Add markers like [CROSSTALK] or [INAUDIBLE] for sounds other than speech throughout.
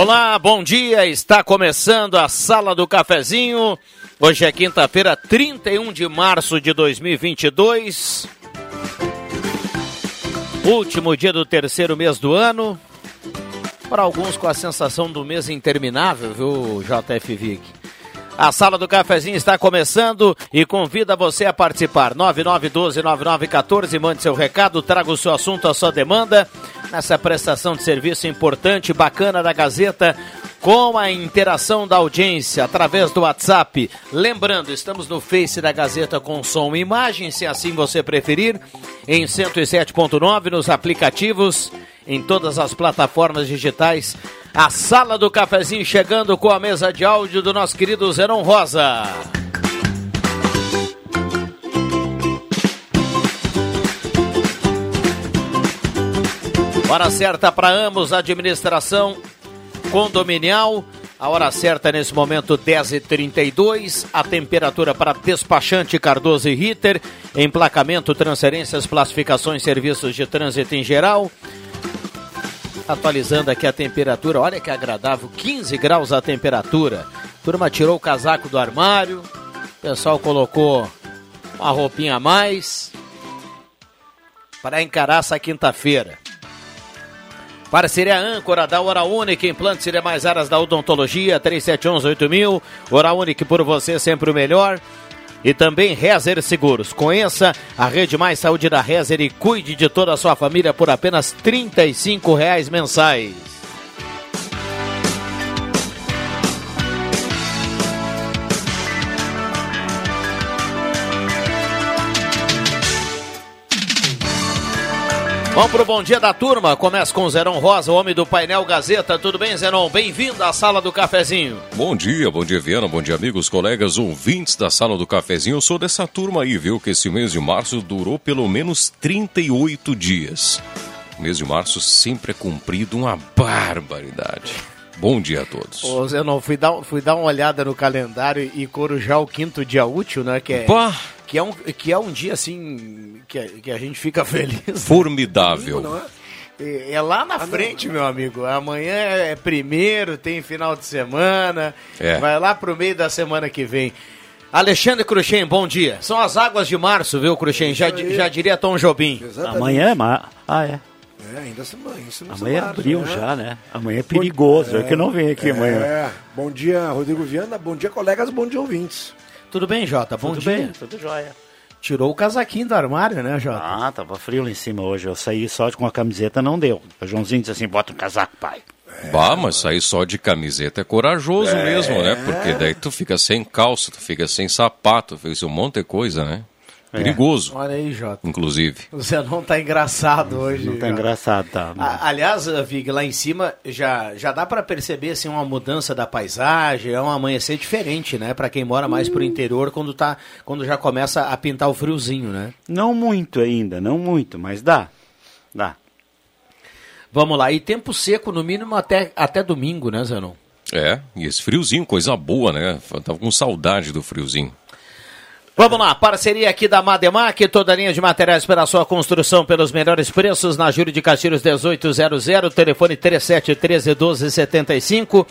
Olá, bom dia. Está começando a Sala do Cafezinho. Hoje é quinta-feira, 31 de março de 2022. Último dia do terceiro mês do ano. Para alguns com a sensação do mês interminável, viu, JF Vic? A Sala do Cafezinho está começando e convida você a participar. 9912-9914, mande seu recado, traga o seu assunto, a sua demanda nessa prestação de serviço importante, bacana da Gazeta, com a interação da audiência através do WhatsApp. Lembrando, estamos no Face da Gazeta com som e imagem, se assim você preferir, em 107.9 nos aplicativos, em todas as plataformas digitais. A sala do cafezinho chegando com a mesa de áudio do nosso querido Zenon Rosa. Hora certa para ambos, administração condominial. A hora certa nesse momento 10h32. A temperatura para despachante Cardoso e Ritter. Emplacamento, transferências, classificações, serviços de trânsito em geral. Atualizando aqui a temperatura, olha que agradável, 15 graus a temperatura. Turma tirou o casaco do armário, o pessoal colocou uma roupinha a mais para encarar essa quinta-feira. Parceria âncora da Hora Única, implantes e demais áreas da odontologia, 3711-8000. Hora Única por você sempre o melhor. E também Rezer Seguros. Conheça a Rede Mais Saúde da Rezer e cuide de toda a sua família por apenas R$ reais mensais. Vamos pro bom dia da turma. Começa com o Zeron Rosa, o homem do painel Gazeta. Tudo bem, Zeron? Bem-vindo à sala do cafezinho. Bom dia, bom dia, Viana. Bom dia, amigos, colegas, ouvintes da sala do cafezinho. Eu sou dessa turma aí, viu? Que esse mês de março durou pelo menos 38 dias. O mês de março sempre é cumprido uma barbaridade. Bom dia a todos. Ô, Zenon, fui dar, fui dar uma olhada no calendário e corujar o quinto dia útil, né? Que é. Pá! Que é um, que é um dia assim que a, que a gente fica [LAUGHS] feliz. Formidável. Não é? É lá na frente, meu amigo. Amanhã é primeiro, tem final de semana. É. Vai lá pro meio da semana que vem. Alexandre Cruxem, bom dia. São as águas de março, viu, Cruxem? Já, já diria Tom Jobim. Exatamente. Amanhã é mar... Ah, é. É, ainda se, isso não Amanhã é março, abril né? já, né? Amanhã é perigoso. É, que eu não venho aqui amanhã. É. Bom dia, Rodrigo Viana. Bom dia, colegas. Bom dia, ouvintes. Tudo bem, Jota? Bom Tudo dia. bem, tudo jóia. Tirou o casaquinho do armário, né, Jota? Ah, tava frio lá em cima hoje. Eu saí só com a camiseta, não deu. O Joãozinho disse assim: bota um casaco, pai. Bah, mas sair só de camiseta é corajoso mesmo, né? Porque daí tu fica sem calça, tu fica sem sapato, fez um monte de coisa, né? Perigoso, Olha aí, Jota. inclusive. O Zenon tá engraçado hoje. Não tá Jota. engraçado, tá? A- Aliás, Vig, lá em cima já, já dá para perceber assim, uma mudança da paisagem, é um amanhecer diferente, né? Para quem mora mais pro interior, quando, tá, quando já começa a pintar o friozinho, né? Não muito ainda, não muito, mas dá. Dá. Vamos lá, e tempo seco no mínimo até, até domingo, né, Zenon? É, e esse friozinho, coisa boa, né? Eu Tava com saudade do friozinho. Vamos lá, parceria aqui da Mademac, toda linha de materiais para sua construção pelos melhores preços, na Júlio de Castilhos 1800, telefone 3713 1275.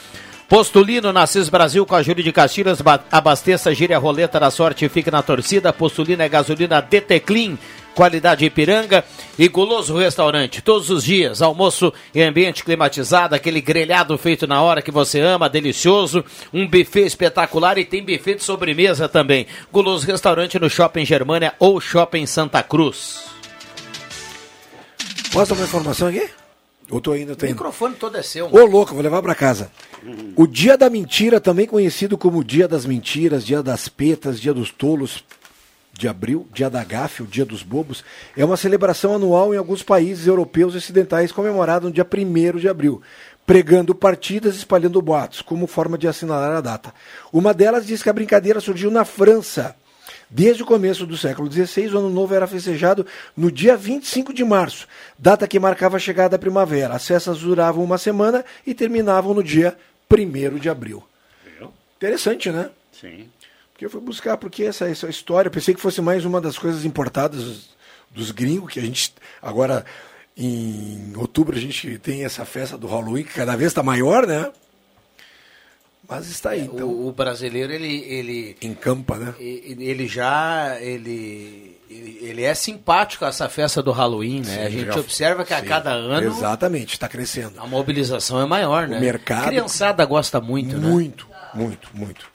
Postulino, Nassis Brasil com a Júlia de Castilhos, abasteça, gire a roleta da sorte e fique na torcida. Postulino é gasolina DT Clean, qualidade Ipiranga e Guloso Restaurante. Todos os dias, almoço em ambiente climatizado, aquele grelhado feito na hora que você ama, delicioso, um buffet espetacular e tem buffet de sobremesa também. Guloso Restaurante no Shopping Germânia ou Shopping Santa Cruz. Posso dar uma informação aqui? Eu tô indo, O microfone todo é seu. Ô, louco, vou levar pra casa. O Dia da Mentira, também conhecido como Dia das Mentiras, Dia das Petas, Dia dos Tolos de abril, Dia da Gafe, o Dia dos Bobos, é uma celebração anual em alguns países europeus ocidentais comemorada no dia 1 de abril, pregando partidas e espalhando boatos, como forma de assinalar a data. Uma delas diz que a brincadeira surgiu na França. Desde o começo do século XVI, o Ano Novo era festejado no dia 25 de março, data que marcava a chegada da primavera. As festas duravam uma semana e terminavam no dia 1 de abril. Interessante, né? Sim. Porque eu fui buscar, porque essa, essa história, eu pensei que fosse mais uma das coisas importadas dos, gringos, que a gente agora em outubro a gente tem essa festa do Halloween, que cada vez está maior, né? Mas está aí, então. O, o brasileiro, ele, ele, Encampa, né? ele já, ele, ele, é simpático a essa festa do Halloween, né? a Sim, gente já- observa que a sim, cada ano Exatamente, está crescendo. a mobilização é maior, né? mercado- A criançada gosta muito, né? Muito, muito, muito.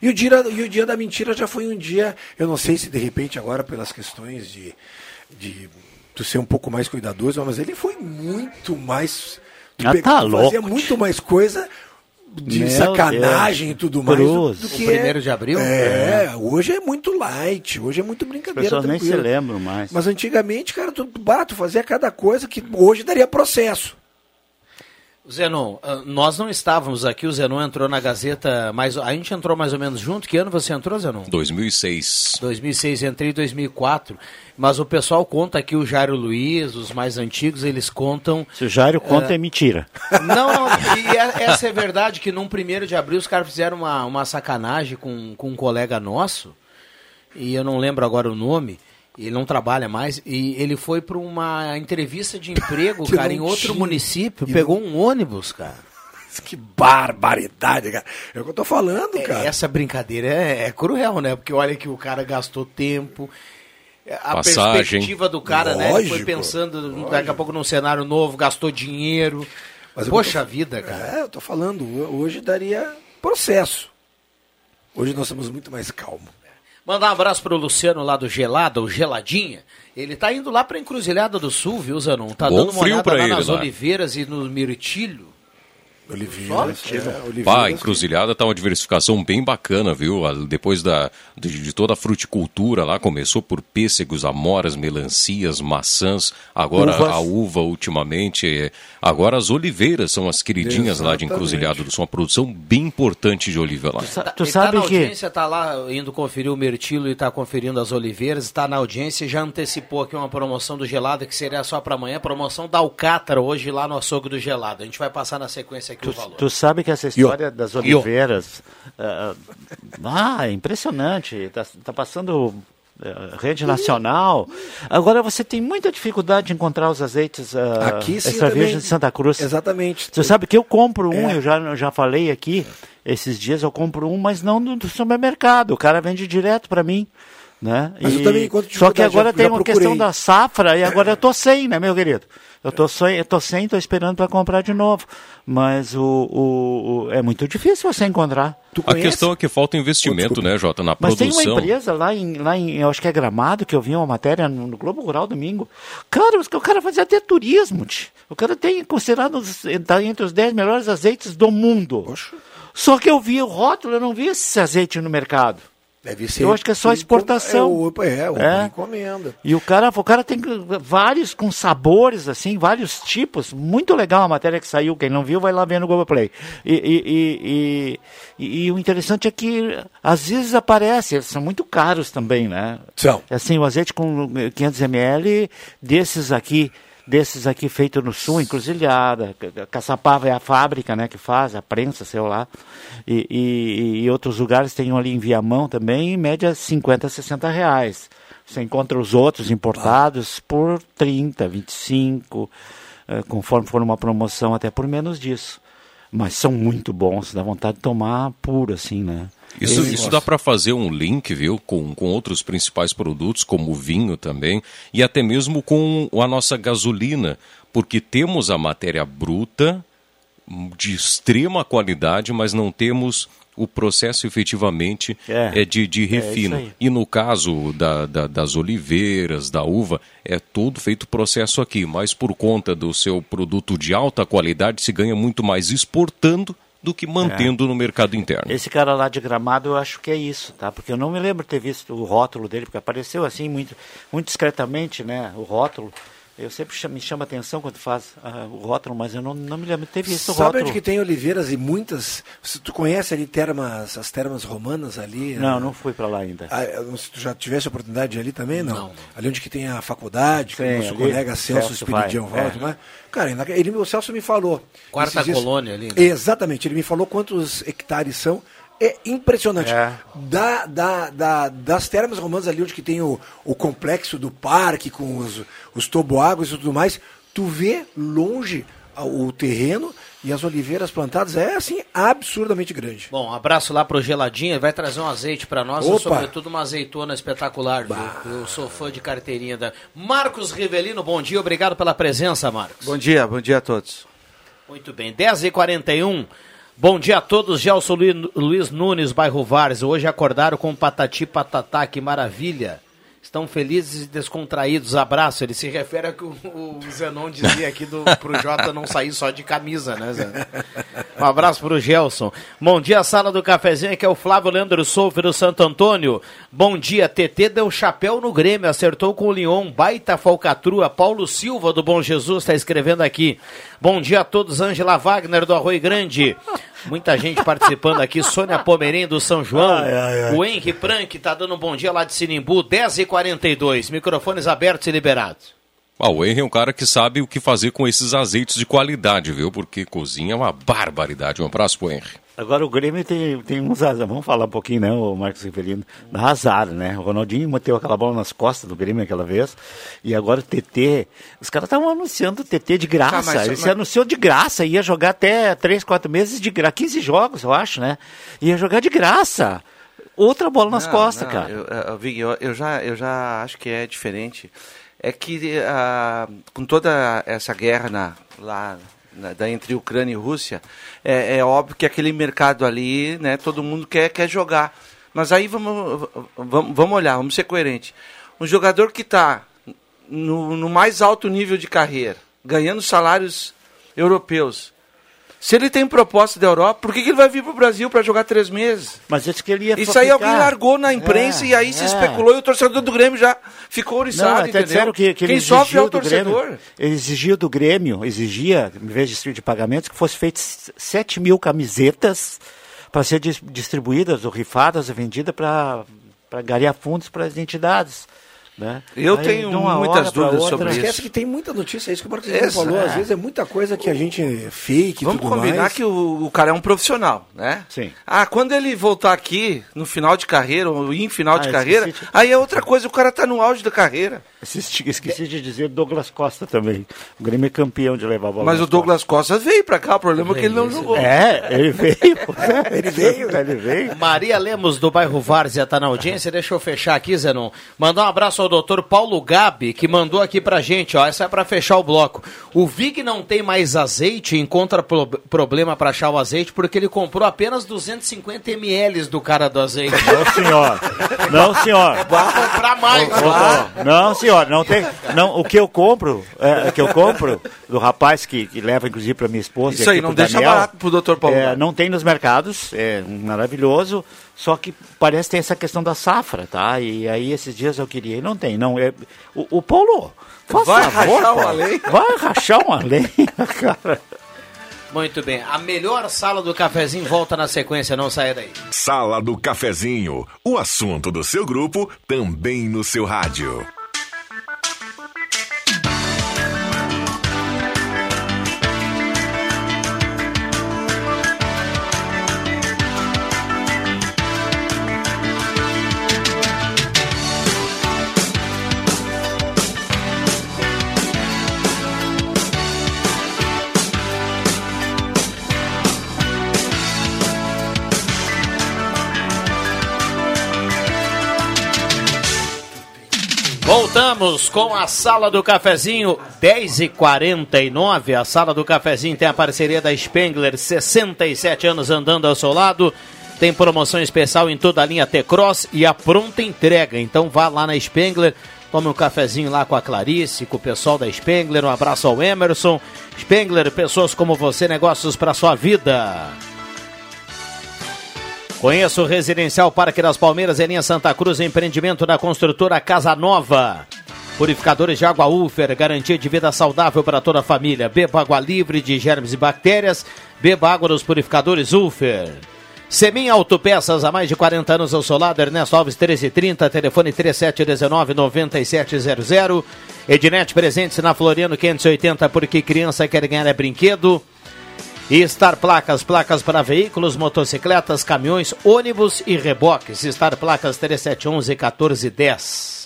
E o, dia, e o dia da mentira já foi um dia, eu não sei se de repente agora pelas questões de, de tu ser um pouco mais cuidadoso, mas ele foi muito mais. Tu Ah, pe- tá louco, fazia muito mais coisa de Meu sacanagem Deus. e tudo mais do, do O que primeiro é, de abril? É, hoje é muito light, hoje é muito As brincadeira. pessoas nem se lembram mais. Mas antigamente, cara, tu, bah, tu fazia cada coisa que hoje daria processo. Zenon, ah, nós não estávamos aqui, o Zenon entrou na Gazeta, mais, a gente entrou mais ou menos junto. Que ano você entrou, Zenon? 2006. 2006, entrei em 2004. Mas o pessoal conta aqui, o Jairo Luiz, os mais antigos, eles contam. Se o Jairo conta, é mentira. [LAUGHS] Não, não, e é- essa é verdade que num primeiro de abril os caras fizeram uma, uma sacanagem com, com um colega nosso, e eu não lembro agora o nome, ele não trabalha mais, e ele foi para uma entrevista de emprego, [LAUGHS] Que cara, não em outro tinha. município, E pegou um ônibus, cara. Que barbaridade, cara. É o que eu tô falando, É, cara. Essa brincadeira é, é cruel, né? Porque olha que o cara gastou tempo. A Passagem. perspectiva do cara, né? Ele foi Lógico, pensando daqui a pouco num cenário novo, gastou dinheiro. Mas Poxa tô- vida, cara. É, eu tô falando, hoje daria processo. Hoje nós somos muito mais calmos. Mandar um abraço pro Luciano lá do Gelada, o Geladinha. Ele tá indo lá pra Encruzilhada do Sul, viu, Zanon? Tá Bom dando uma olhada pra lá ele nas lá. Oliveiras e no Mirtilho. Oliveiras, é, Oliveiras. Pá, encruzilhada tá uma diversificação bem bacana, viu? Depois da, de, de toda a fruticultura lá, começou por pêssegos, amoras, melancias, maçãs, agora Uvas. a uva ultimamente. é- Agora as oliveiras são as queridinhas lá de Exatamente. encruzilhada do Sul, uma produção bem importante de oliva lá. Sa- Tá- tu ele tá sabe na que. audiência, tá lá indo conferir o Mirtilo e tá conferindo as Oliveiras, está na audiência e já antecipou aqui uma promoção do Gelado que seria só para amanhã, promoção da Alcátara hoje lá no açougue do Gelado. A gente vai passar na sequência aqui Tu, valor. tu sabe que essa história das oliveiras. ah, ah, é impressionante. Está passando ah, rede nacional. Agora você tem muita dificuldade de encontrar os azeites ah, Aqui sim extra virgem de Santa Cruz. Exatamente. Você sabe que eu compro um, É. eu já, eu já falei aqui, esses dias eu compro um, mas não do, do supermercado. O cara vende direto para mim. Né? Mas eu E- também, enquanto Só que agora já- tem já uma procurei. questão da safra e agora eu tô sem, né, meu querido? Eu tô sem, eu tô sem, tô esperando para comprar de novo. Mas o, o- o- é muito difícil você encontrar. Tu A questão é que falta investimento, né, Jota, na Mas tem produção. uma empresa lá em, lá em, eu acho que é Gramado, que eu vi uma matéria no, Globo Rural domingo. Cara, o cara fazia até turismo, tch. O cara tem considerado os- tá entre os 10 melhores azeites do mundo. Poxa. Só que eu vi o rótulo, eu não vi esse azeite no mercado. Deve ser. Eu acho que é só exportação. É, é, É. encomenda. E o cara, o cara tem vários com sabores, assim, vários tipos. Muito legal a matéria que saiu. Quem não viu, vai lá ver no Google Play. E, e, e, e- e o interessante é que às vezes aparece, eles são muito caros também, né? São. Assim, o azeite com 500 ml, desses aqui, desses aqui feito no sul, encruzilhada. Ca- Caçapava é a fábrica, né, que faz, a prensa, sei lá. E, e, e outros lugares tem um ali em Viamão também, em média 50, 60 reais. Você encontra os outros importados por 30, 25, eh, conforme for uma promoção, até por menos disso. mas são muito bons, dá vontade de tomar puro, assim, né? Isso, isso dá para fazer um link, viu, com, com outros principais produtos, como o vinho também, e até mesmo com a nossa gasolina, porque temos a matéria bruta de extrema qualidade, mas não temos o processo efetivamente é, é de, de refino. É e no caso da, da, das oliveiras, da uva, é todo feito processo aqui, mas por conta do seu produto de alta qualidade se ganha muito mais exportando do que mantendo é. no mercado interno. Esse cara lá de Gramado, eu acho que é isso, tá? Porque eu não me lembro de ter visto o rótulo dele, porque apareceu assim muito, muito discretamente, né? O rótulo. Eu sempre me chama atenção quando faz uh, o rótulo, mas eu não, não me lembro. Teve isso Sabe rótulo. onde que tem oliveiras e muitas? Se tu conhece ali termas, as termas romanas ali? Não, né? não fui para lá ainda. Ah, se tu já tivesse a oportunidade ali também, não? não. Ali onde que tem a faculdade, Sim, o nosso colega Celso Espiridião Valdo, é. Cara, ele, o Celso me falou. Quarta colônia ali. Né? Exatamente, ele me falou quantos hectares são é impressionante. É. Da, da, da, das termas romanas ali, onde que tem o, o complexo do parque, com os, os toboáguas e tudo mais, tu vê longe o terreno e as oliveiras plantadas é assim absurdamente grande. Bom, um abraço lá pro Geladinha, vai trazer um azeite para nós, Opa. sobretudo uma azeitona espetacular. Eu sou fã de carteirinha da Marcos Rivelino. Bom dia, obrigado pela presença, Marcos. Bom dia, bom dia a todos. Muito bem, 10h41. Bom dia a todos, Gelson Luiz Nunes, bairro Vares. Hoje acordaram com patati patatá, que maravilha. Estão felizes e descontraídos. Abraço. Ele se refere ao que o, Zenon dizia aqui do, pro Jota não sair só de camisa, né, Zé? Um abraço pro Gelson. Bom dia, sala do cafezinho, que é o Flávio Leandro Souza do Santo Antônio. Bom dia, TT deu chapéu no Grêmio, acertou com o Lyon, baita falcatrua. Paulo Silva do Bom Jesus está escrevendo aqui. Bom dia a todos, Ângela Wagner do Arroio Grande. Muita gente participando aqui. Sônia Pomerim do São João. Ai, ai, ai. O Henri Prank está dando um bom dia lá de Sinimbu, 10h42. Microfones abertos e liberados. Ah, o Henry é um cara que sabe o que fazer com esses azeites de qualidade, viu? Porque cozinha é uma barbaridade. Um abraço pro Henry. Agora o Grêmio tem, tem uns azar. Vamos falar um pouquinho, né, o Marcos Rivelino? Da azar, né? O Ronaldinho meteu aquela bola nas costas do Grêmio aquela vez. E agora o TT. Os caras estavam anunciando o TT de graça. Tá, mas, Ele mas... se anunciou de graça. Ia jogar até 3, 4 meses de graça. 15 jogos, eu acho, né? Ia jogar de graça. Outra bola nas não, costas, não, cara. Eu, eu, eu, eu, já, eu já acho que é diferente é que uh, com toda essa guerra na, lá na, da, entre Ucrânia e Rússia, é, é, óbvio que aquele mercado ali, né, todo mundo quer, quer jogar. Mas aí vamos, vamos, vamos olhar, vamos ser coerentes. Um jogador que está no, no mais alto nível de carreira, ganhando salários europeus, se ele tem proposta da Europa, por que, que ele vai vir para o Brasil para jogar três meses? Mas isso que ele ia Isso aí alguém largou na imprensa é, e aí se é. especulou e o torcedor do Grêmio já ficou oriçado, Não, entendeu? Que, que Quem sofre é o torcedor. Grêmio, ele exigiu do Grêmio, exigia, em vez de de pagamentos, que fosse feitos 7 mil camisetas para ser distribuídas ou rifadas ou vendidas para garear fundos para as entidades. Né? Eu Aí, tenho muitas dúvidas outra, sobre isso. Esquece que tem muita notícia, é isso que o Marcos Essa, falou. É. Às vezes é muita coisa que a gente fake Vamos tudo combinar mais. que o, o, cara é um profissional, né? Sim. Ah, quando ele voltar aqui, no final de carreira, ou em final ah, de carreira, de... aí é outra coisa, o cara tá no auge da carreira. Esqueci, esqueci de dizer Douglas Costa também. O Grêmio é campeão de levar a bola. Mas o Douglas Costa veio pra cá, o problema é que ele não jogou. É, ele veio. [LAUGHS] ele veio, ele veio. Maria Lemos, do bairro Várzea, tá na audiência. Deixa eu fechar aqui, Zenon. Mandar um abraço ao doutor Paulo Gabi, que mandou aqui pra gente, ó. Essa é pra fechar o bloco. O Vig não tem mais azeite, encontra pro problema pra achar o azeite, porque ele comprou apenas 250 ml do cara do azeite. Não, senhor. Não, senhor. Vai comprar mais. Não, senhor. Não tem. Não, o que eu compro, é, o que eu compro do rapaz que, que leva, inclusive, pra minha esposa. Isso aí, não deixa Daniel, barato pro doutor Paulo. É, não tem nos mercados, é maravilhoso. Só que parece que tem essa questão da safra, tá? E aí esses dias eu queria e não tem. Não, é, o, o Paulo, vai favor, rachar uma lei? Vai rachar uma lei, [LAUGHS] cara. Muito bem. A melhor sala do cafezinho volta na sequência, não saia daí. Sala do cafezinho. O assunto do seu grupo também no seu rádio. Voltamos com a Sala do Cafezinho, 10h49. A Sala do Cafezinho tem a parceria da Spengler, 67 anos andando ao seu lado. Tem promoção especial em toda a linha T-Cross e a pronta entrega. Então vá lá na Spengler, tome um cafezinho lá com a Clarice, com o pessoal da Spengler. Um abraço ao Emerson. Spengler, pessoas como você, negócios para sua vida. Conheça o Residencial Parque das Palmeiras em linha Santa Cruz, empreendimento da construtora Casa Nova. Purificadores de água Ufer, garantia de vida saudável para toda a família. Beba água livre de germes e bactérias. Beba água dos purificadores Ufer. Semin Autopeças, há mais de 40 anos ao seu lado, Ernesto Alves 1330, telefone 3719-9700. Ednet presentes na Floriano 580, porque criança quer ganhar é brinquedo. E Star Placas, placas para veículos, motocicletas, caminhões, ônibus e reboques. Star Placas 3711-1410.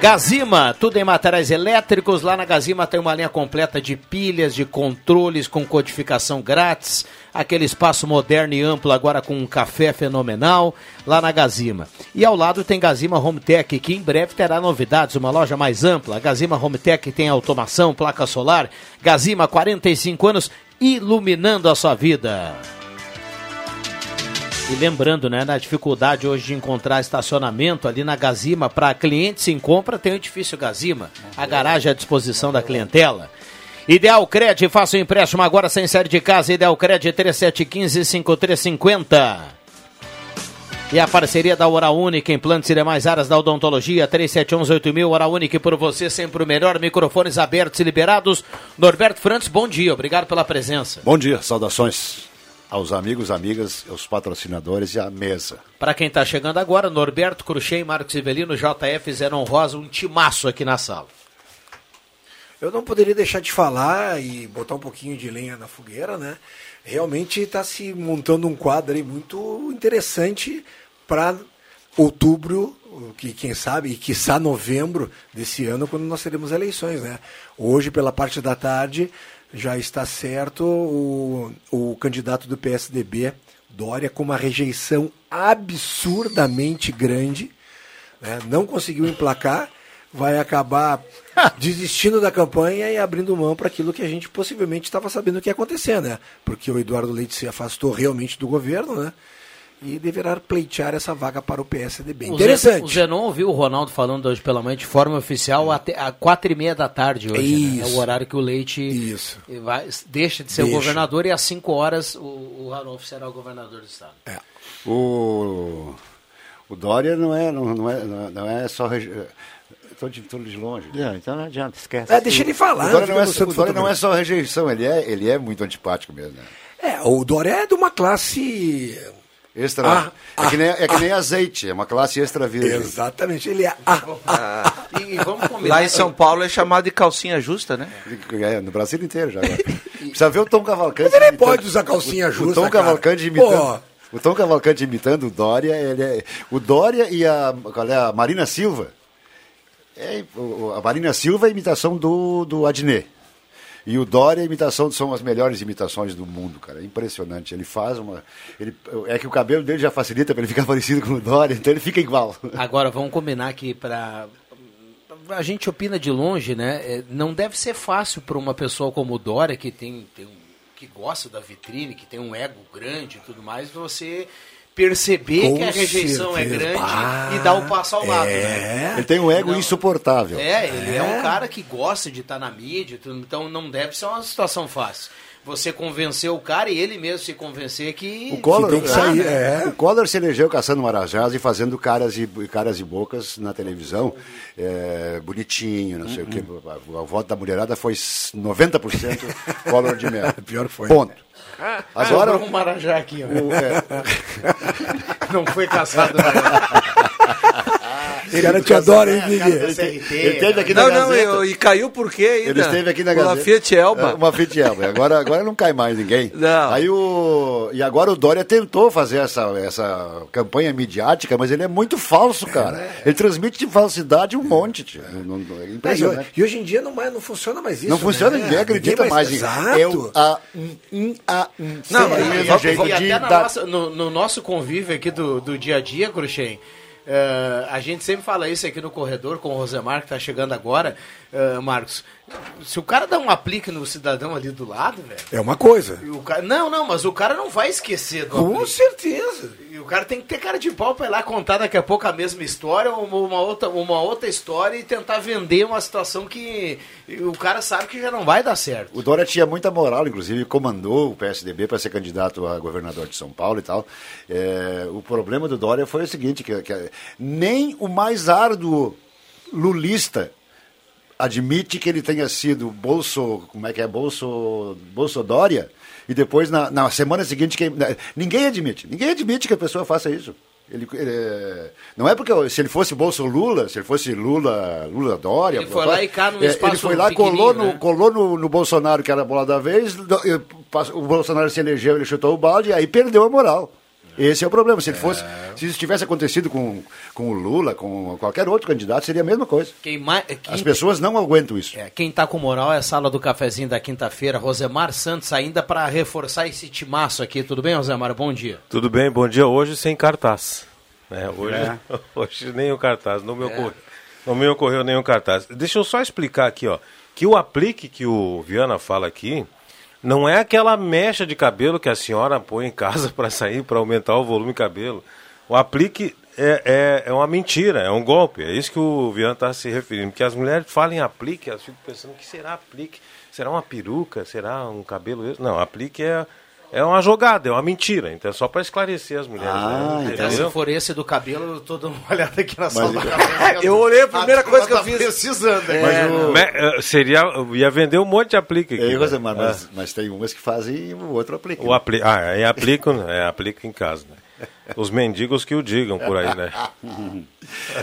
Gazima, tudo em materiais elétricos. Lá na Gazima tem uma linha completa de pilhas, de controles com codificação grátis. Aquele espaço moderno e amplo agora com um café fenomenal lá na Gazima. E ao lado tem Gazima Home Tech, que em breve terá novidades, uma loja mais ampla. Gazima Home Tech tem automação, placa solar. Gazima, 45 anos, iluminando a sua vida. E lembrando, né, na dificuldade hoje de encontrar estacionamento ali na Gazima, para clientes em compra tem o edifício Gazima, a garagem à disposição da clientela. Ideal Cred, faça o um empréstimo agora sem sair de casa. Ideal Cred 3715-5350. E a parceria da Hora Única, implantes e demais áreas da odontologia, 3711-8000, Hora Única por você, sempre o melhor, microfones abertos e liberados. Norberto Frantes, bom dia, obrigado pela presença. Bom dia, saudações aos amigos, amigas, aos patrocinadores e à mesa. Para quem está chegando agora, Norberto Cruxem, Marcos Ivelino, JF Zenon Rosa, um timaço aqui na sala. Eu não poderia deixar de falar e botar um pouquinho de lenha na fogueira, né? Realmente está se montando um quadro aí muito interessante para outubro, que quem sabe, e quiçá novembro desse ano, quando nós teremos eleições, né? Hoje, pela parte da tarde, já está certo o, o candidato do PSDB, Dória, com uma rejeição absurdamente grande, né? não conseguiu emplacar, vai acabar [LAUGHS] desistindo da campanha e abrindo mão para aquilo que a gente possivelmente estava sabendo que ia acontecer, né? Porque o Eduardo Leite se afastou realmente do governo, né? E deverá pleitear essa vaga para o PSDB. Interessante. O Zenon ouviu o Ronaldo falando hoje pela manhã de forma oficial até às quatro e meia da tarde hoje. Né? É o horário que o Leite Isso. Vai, deixa de ser deixa. o governador e às 5 horas o, o Ranolfo será o governador do estado. É. O, o Dória não é, não, não é, não é só. Estou de, tô de longe. Não, então não adianta, esquece. É, deixa ele falar. O Dória, não é, o Dória não é só rejeição, ele é, ele é muito antipático mesmo. Né? É, o Dória é de uma classe Extra. Ah, é, que nem, é que nem ah, azeite, é uma classe extra vida. Exatamente, ele é. Ah, ah, e vamos Lá em São Paulo é chamado de calcinha justa, né? É, no Brasil inteiro já. Precisa ver o Tom Cavalcante. Mas ele imitando, pode usar calcinha justa. O Tom cara. Cavalcante imitando. Pô. O Tom Cavalcante imitando o Dória, ele é, o Dória e a, qual é, a Marina Silva. É, a Marina Silva é a imitação do, do Adnet. E o Dória, a imitação são as melhores imitações do mundo, cara. É impressionante. Ele faz uma. Ele, é que o cabelo dele já facilita para ele ficar [LAUGHS] parecido com o Dória, então ele fica igual. Agora, vamos combinar que para. A gente opina de longe, né? É, não deve ser fácil para uma pessoa como o Dória, que tem, tem um, que gosta da vitrine, que tem um ego grande e tudo mais, você perceber Com que a rejeição certeza. é grande bah, e dar o um passo ao é. lado. Né? Ele tem um ego não, insuportável. É, ele é. é. um cara que gosta de estar na mídia, então não deve ser uma situação fácil. Você convenceu o cara e ele mesmo se convencer que. O Collor, tem que sair, né? é. o Collor se elegeu caçando marajás e fazendo caras e, caras e bocas na televisão, é, bonitinho, não sei o quê. Uhum. A, a voto da mulherada foi 90% Collor de Mello. [LAUGHS] Pior foi. Ponto. Agora. um marajá aqui, ó. O, é... [LAUGHS] Não foi caçado, [LAUGHS] Esse cara te adora, hein, Guigui? Ele, ele teve aqui na não, Não, e caiu por quê ainda? Ele esteve aqui na Gazeta. Uma Fiat Elba. É, uma Fiat Elba. Agora, agora não cai mais ninguém. Não. Aí o... E agora o Dória tentou fazer essa, essa campanha midiática, mas ele é muito falso, cara. É. Ele transmite de falsidade um monte, tio. É. é impressionante. E hoje em dia não, mais, não funciona mais isso, Não funciona, né? ninguém acredita ninguém mais. Exato. É o a, um, um, a, um. Não, mas, jeito de dar... nossa, no, no, nosso convívio aqui do, do dia a dia, Cruxem, Uh, a gente sempre fala isso aqui no corredor com o Rosemar, que está chegando agora, uh, Marcos. Se o cara dá um aplique no cidadão ali do lado, velho. É uma coisa. Cara, não, não, mas o cara não vai esquecer do Com aplique. certeza. E o cara tem que ter cara de pau pra ir lá contar daqui a pouco a mesma história, uma, uma, outra, uma outra história e tentar vender uma situação que o cara sabe que já não vai dar certo. O Dória tinha muita moral, inclusive comandou o PSDB para ser candidato a governador de São Paulo e tal. É, o problema do Dória foi o seguinte, que, que nem o mais árduo lulista admite que ele tenha sido bolso, como é que é, bolso, bolso Dória, e depois na, na semana seguinte que, ninguém admite, ninguém admite que a pessoa faça isso. Ele, ele, é, não é porque se ele fosse Bolso Lula, se ele fosse Lula, Lula Dória. Ele foi lá e cá no é, espaço Ele foi lá, colou, no, né? colou no, no, Bolsonaro, que era a bola da vez, o Bolsonaro se elegeu, ele chutou o balde, e aí perdeu a moral. Esse é o problema. Se ele fosse, se isso tivesse acontecido com, com o Lula, com qualquer outro candidato, seria a mesma coisa. Quem mais, quem, As pessoas não aguentam isso. É, quem está com moral é a sala do cafezinho da quinta-feira. Rosemar Santos, ainda para reforçar esse timaço aqui. Tudo bem, Rosemar? Bom dia. Tudo bem, bom dia. Hoje sem cartaz. É, hoje, é. [LAUGHS] hoje nem o cartaz. Não me, ocorreu, não me ocorreu nenhum cartaz. Deixa eu só explicar aqui, ó. Que o aplique que o Viana fala aqui não é aquela mecha de cabelo que a senhora põe em casa [LAUGHS] para sair, para aumentar o volume de cabelo. O aplique é, é, é, uma mentira, é um golpe. É isso que o Viana está se referindo. Porque as mulheres falam em aplique, elas ficam pensando que será aplique. Será uma peruca? Será um cabelo? Não, aplique é, é uma jogada, é uma mentira. Então é só para esclarecer as mulheres. Ah, né? Então, se for esse do cabelo, eu tô dando uma olhada aqui na sala. eu... [LAUGHS] eu olhei a primeira coisa que eu tá fiz. precisando. É, Mas o- Me- eh, seria, ia vender um monte de aplique aqui. É, né? Mas, mas tem umas que fazem e o outro aplica. O apli ah, é aplico, é aplico em casa, né? Os mendigos que o digam por aí, né? [LAUGHS]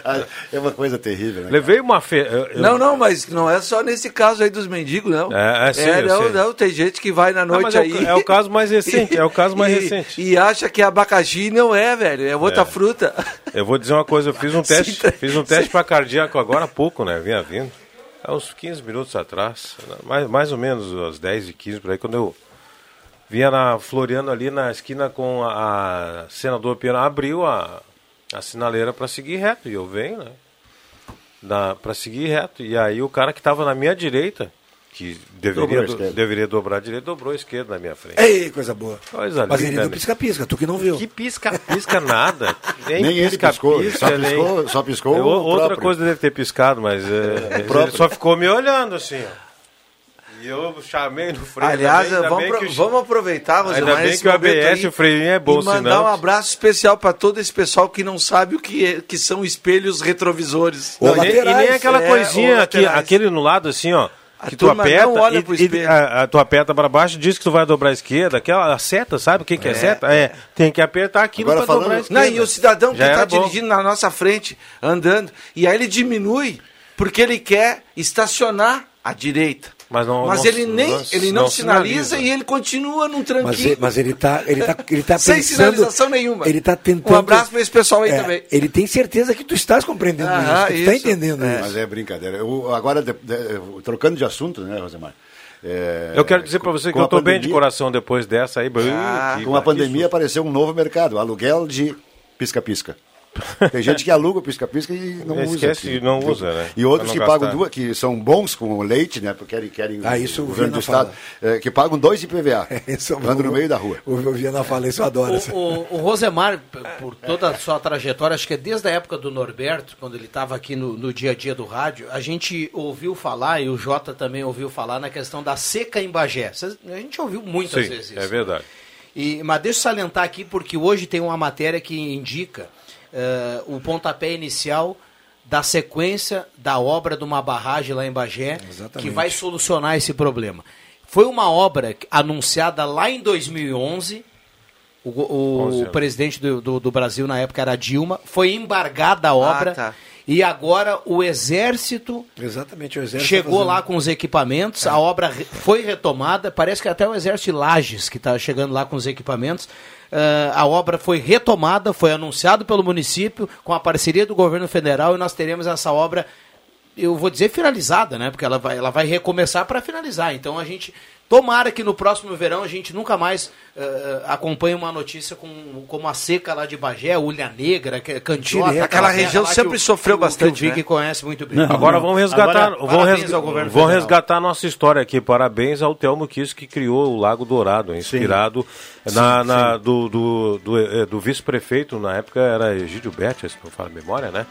Ah, É uma coisa terrível, né? Levei uma fe... eu- eu- Não, não, mas não é só nesse caso aí dos mendigos, não. É, é sim, eu não, não, tem gente que vai na Ah, mas noite é, o, aí. é o caso mais recente, é o caso [LAUGHS] mais e, recente. E acha que abacaxi não é, velho, é outra fruta. Eu vou dizer uma coisa, eu fiz um [LAUGHS] teste, Sim, fiz um teste para cardíaco agora há pouco, né? Vinha vindo. Há uns 15 minutos atrás, mais, mais ou menos às 10 e 15 por aí, quando eu vinha na Floriano ali na esquina com a, a senador Piano, abriu a, a sinaleira para seguir reto, e eu venho, né? para seguir reto. E aí o cara que estava na minha direita, que deveria, do- deveria dobrar a direita, dobrou a esquerda na minha frente. Ei, coisa boa. Coisa Mas ele não né? pisca-pisca, tu que não viu. Que pisca, pisca nada. [LAUGHS] Nem ele piscou, só nem- piscou- só piscou É, Outra próprio. coisa deve ter piscado, mas é, ele só ficou me olhando assim, ó. E eu chamei no freio. Aliás, ainda bem- ainda vamos, pro- que o- vamos aproveitar, Rosemar, Ainda bem que o ABS aí e o freirinho é bom, e mandar senão- um abraço especial para todo esse pessoal que não sabe o que, é- que são espelhos retrovisores. Ou E nem, e aquela é, coisinha, aqui, aquele no lado assim, ó. A Que tu aperta, não olha e, pro e- espelho. a, a- tu aperta para baixo, diz que tu vai dobrar a esquerda, aquela a seta, sabe o que, que é, seta? É, tem que apertar aquilo para falando- dobrar a esquerda. Não, e o cidadão que Já está era bom. dirigindo na nossa frente, andando, e aí ele diminui porque ele quer estacionar à direita. Mas não- não- ele nem não- ele não, não sinaliza, sinaliza. e ele continua num Mas, tranquilo. ele- mas ele tá, ele tá, ele tá [LAUGHS] Sem pensando... sinalização nenhuma. Ele tá tentando... Um abraço para esse pessoal aí É, também. Ele tem certeza que tu estás compreendendo Aham, isso, tá isso. entendendo É. isso. Mas é brincadeira. Eu, agora, de- de- trocando de assunto, né, Rosemar? É, Eu quero dizer para você que eu estou bem de coração depois dessa aí. Ah, Com a pandemia apareceu um novo mercado, aluguel de pisca-pisca. Tem gente que aluga o pisca-pisca e não usa. Esquece e não usa, né? E outros que não pagam gastar. duas, que são bons com o leite, né? Porque querem, querem Ah, isso o o governo do Viana Estado, é, que pagam dois IPVA. [LAUGHS] Isso, andando no meio da rua. O, o Viana fala isso, eu adoro. O, o- o Rosemar, por toda a sua trajetória, acho que é desde a época do Norberto, quando ele estava aqui no, no dia a dia do rádio, a gente ouviu falar, e o Jota também ouviu falar, na questão da seca em Bagé. A gente ouviu muitas Sim, vezes isso. é verdade. E, mas deixa eu salientar aqui, porque hoje tem uma matéria que indica eh, o pontapé inicial da sequência da obra de uma barragem lá em Bagé, Exatamente. que vai solucionar esse problema. Foi uma obra anunciada lá em 2011, o, o 11 anos. presidente do, do- do Brasil na época era Dilma, foi embargada a obra, tá. e agora o Exército Exatamente, o exército Chegou tá lá com os equipamentos, a obra foi retomada, parece que até o Exército de Lages que está chegando lá com os equipamentos. Ah, a obra foi retomada, foi anunciado pelo município com a parceria do governo federal e nós teremos essa obra eu vou dizer finalizada, né? Porque ela vai, ela vai recomeçar para finalizar. Então a gente Tomara que no próximo verão a gente nunca mais uh, acompanhe uma notícia com, como a seca lá de Bagé, Ulha Negra, Candiota. Aquela, aquela região sempre que sofreu bastante. Que o Vic né? conhece muito bem. Não, Agora vamos resgatar, Agora, vamos, resga vamos resgatar a nossa história aqui. Parabéns ao Telmo Kiss que criou o Lago Dourado, inspirado sim. na, sim, na sim. do, do, do, eh, do vice-prefeito, na época era Egídio Berti, se não falo a memória, né?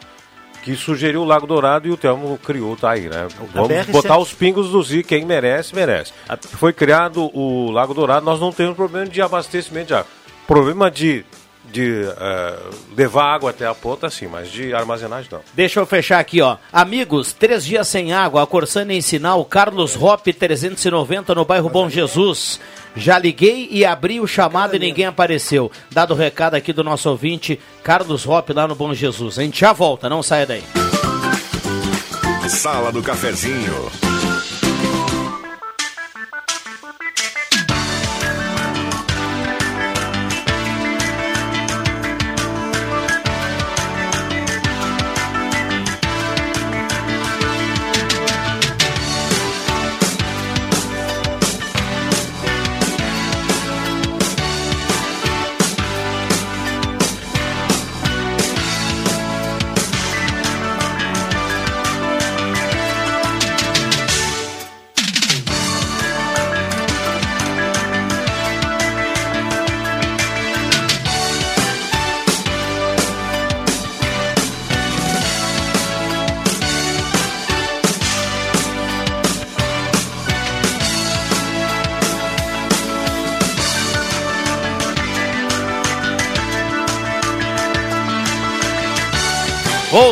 Que sugeriu o Lago Dourado e o Telmo criou, tá aí, né? Vamos botar os pingos do Zi, quem merece, merece. Foi criado o Lago Dourado, nós não temos problema de abastecimento de água. Problema de de uh, levar água até a ponta, sim, mas de armazenagem não. Deixa eu fechar aqui, ó. Amigos, três dias sem água, a Corsana em sinal, Carlos Hop 390 no bairro Bom Jesus. Já liguei e abri o chamado e ninguém apareceu. Dado o recado aqui do nosso ouvinte, Carlos Hop, lá no Bom Jesus. A gente já volta, não saia daí. Sala do Cafezinho.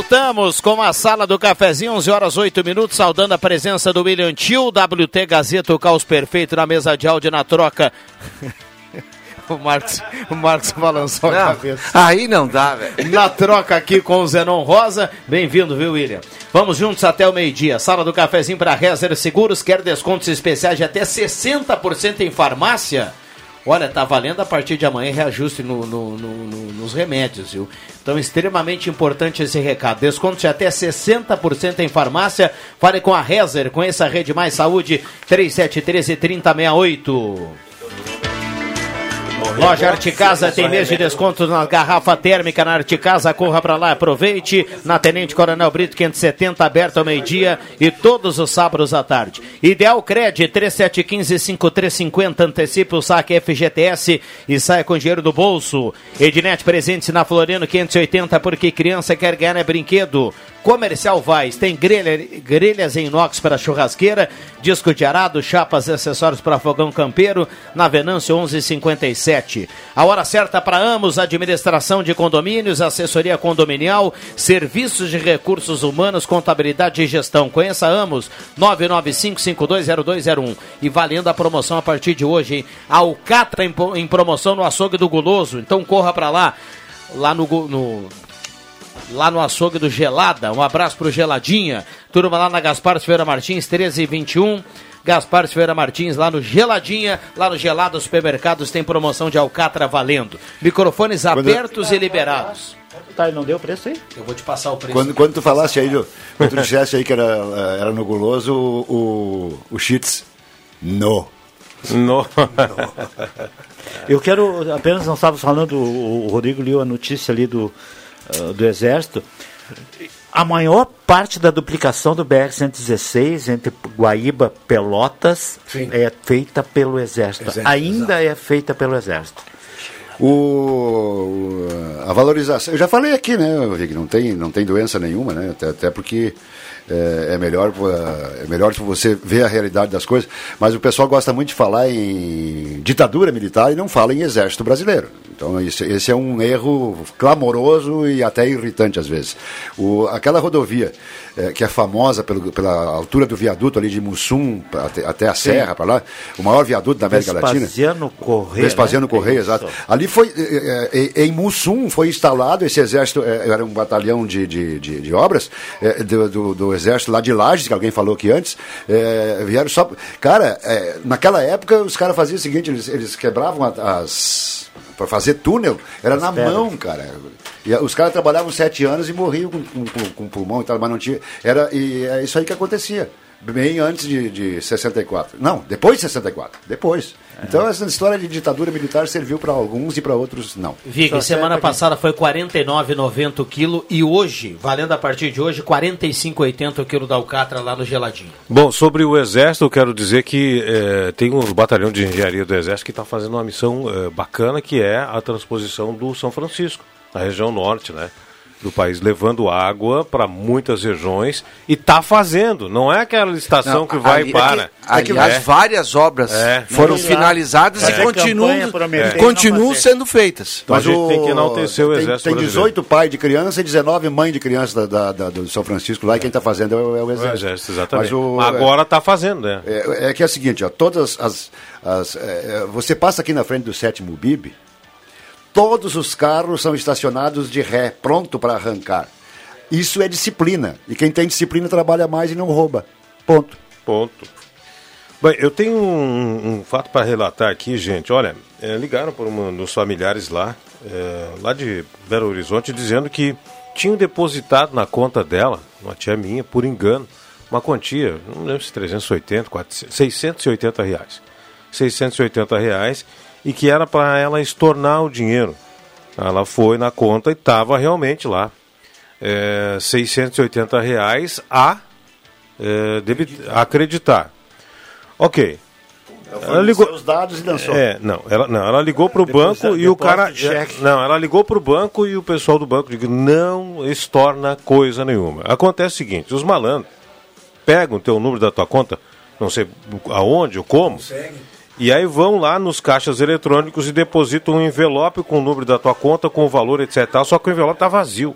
Voltamos com a sala do cafezinho, 11 horas 8 minutos, saudando a presença do William Tio, WT Gazeta, o caos perfeito na mesa de áudio na troca. [LAUGHS] o Marcos, o Marcos balançou não, a cabeça. Aí não dá, velho. Na troca aqui com o Zenon Rosa. Bem-vindo, viu, William? Vamos juntos até o meio-dia. Sala do cafezinho para Rezer Seguros, quer descontos especiais de até 60% em farmácia? Olha, tá valendo a partir de amanhã reajuste no, no, no, nos remédios, viu? Então, extremamente importante esse recado. Desconto de até 60% em farmácia. Fale com a Rezer, conheça a Rede Mais Saúde, 3713 3068. Loja Arte Casa tem mês de desconto na garrafa térmica na Arte Casa. Corra para lá, aproveite. Na Tenente Coronel Brito 570, aberto ao meio-dia e todos os sábados à tarde. Ideal Cred 3715-5350. Antecipe o saque FGTS e saia com dinheiro do bolso. Ednet presente na Floriano 580, porque criança quer ganhar é brinquedo. Comercial Vaz tem grelha, grelhas em inox para churrasqueira, disco de arado, chapas e acessórios para fogão campeiro, na Venâncio 1157. A hora certa para Amos, administração de condomínios, assessoria condominial, serviços de recursos humanos, contabilidade e gestão. Conheça Amos, 995520201. E valendo a promoção a partir de hoje, hein? Alcatra em, em promoção no açougue do Guloso. Então corra para lá, lá no, no lá no açougue do Gelada. Um abraço pro Geladinha. Turma lá na Gaspar Silveira Martins, 13 e 21. Gaspar Silveira Martins, lá no Geladinha, lá no Gelado Supermercados, tem promoção de Alcatra valendo. Microfones quando... abertos e liberados. Tá, não deu o preço aí? Eu vou te passar o preço. Quando, quando tu falasse aí, quando tu disseste aí que era, era no guloso, o, o, o Cheats, no. No. Eu quero, apenas não estava falando, o Rodrigo leu a notícia ali do, uh, do Exército, a maior parte da duplicação do BR-116 entre Guaíba e Pelotas Sim. é feita pelo Exército. Exército Ainda exato. é feita pelo Exército. O, a valorização, eu já falei aqui, né, Rick, não tem, não tem doença nenhuma, né, até, até porque é, é, melhor, é melhor você ver a realidade das coisas, mas o pessoal gosta muito de falar em ditadura militar e não fala em exército brasileiro. Então esse, esse é um erro clamoroso e até irritante às vezes. O, aquela rodovia é, que é famosa pelo, pela altura do viaduto ali de Mussum até, até a Sim. Serra, para lá, o maior viaduto da América Vespasiano Latina. Correia. Vespasiano né? Correia, exato. Ali foi, é, é, em Mussum foi instalado esse exército, é, era um batalhão de, de, de, de obras é, do, do, do, exército lá de Lages, que alguém falou aqui antes, é, vieram só... Cara, naquela época os caras faziam o seguinte, eles, eles quebravam as para fazer túnel, era na mão, cara. E os caras trabalhavam sete anos e morriam com, com, com, com pulmão e tal, mas não tinha. Era, e é isso aí que acontecia. Bem antes de, de 64. Não, depois de 64. Depois. Então essa história de ditadura militar serviu para alguns e para outros não. Vig, semana passada foi 49,90 o quilo e hoje, valendo a partir de hoje, 45,80 o quilo da Alcatra lá no Geladinho. Bom, sobre o Exército, eu quero dizer que é, tem um batalhão de engenharia do Exército que está fazendo uma missão é, bacana que é a transposição do São Francisco, na região norte, né? Do país, levando água para muitas regiões e está fazendo. Não é aquela estação não, que vai ali, para. É que, aliás, é. várias obras é. foram finalizadas e continuam, é. continuam sendo feitas. Então Mas a gente o, tem que enaltecer o tem, exército. Tem 18 pais de criança e 19 mães de criança da, da, da, do São Francisco lá e quem está fazendo é o, é o exército. O exército exatamente. O, Agora está fazendo, né? É, é, que é o seguinte, ó, todas as. as é, você passa aqui na frente do sétimo BIB todos os carros são estacionados de ré, pronto para arrancar. Isso é disciplina. E quem tem disciplina trabalha mais e não rouba. Ponto. Ponto. Bem, eu tenho um, um fato para relatar aqui, gente. Olha, é, ligaram para um dos familiares lá, é, lá de Belo Horizonte, dizendo que tinham depositado na conta dela, uma tia minha, por engano, uma quantia, não lembro se 380, 400, 680 reais. 680 reais e que era para ela estornar o dinheiro. Ela foi na conta e estava realmente lá. É, 680 reais a é, debit, acreditar. Ok. Ela ligou os dados e dançou. É, não, ela não, ela ligou para o banco e o cara não, ela ligou para o banco e o pessoal do banco disse não estorna coisa nenhuma. Acontece o seguinte, os malandros pegam o teu número da tua conta, não sei aonde ou como, Consegue e aí vão lá nos caixas eletrônicos e depositam um envelope com o número da tua conta, com o valor, etc. Só que o envelope está vazio.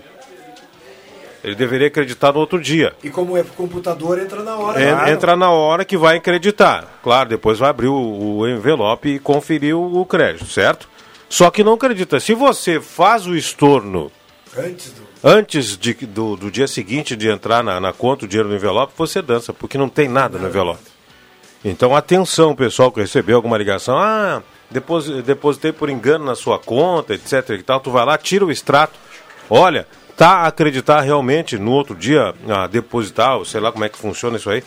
Ele deveria acreditar no outro dia. E como é computador, entra na hora. É, claro. Entra na hora que vai acreditar. Claro, depois vai abrir o, o envelope e conferir o, o, crédito, certo? Só que não acredita. Se você faz o estorno antes do, antes de, do, do dia seguinte de entrar na, na conta o dinheiro no envelope, você dança, porque não tem nada no envelope. Então, atenção, pessoal que recebeu alguma ligação. Ah, depositei por engano na sua conta, etc e tal. Tu vai lá, tira o extrato. Olha, tá a acreditar realmente no outro dia, a depositar, sei lá como é que funciona isso aí,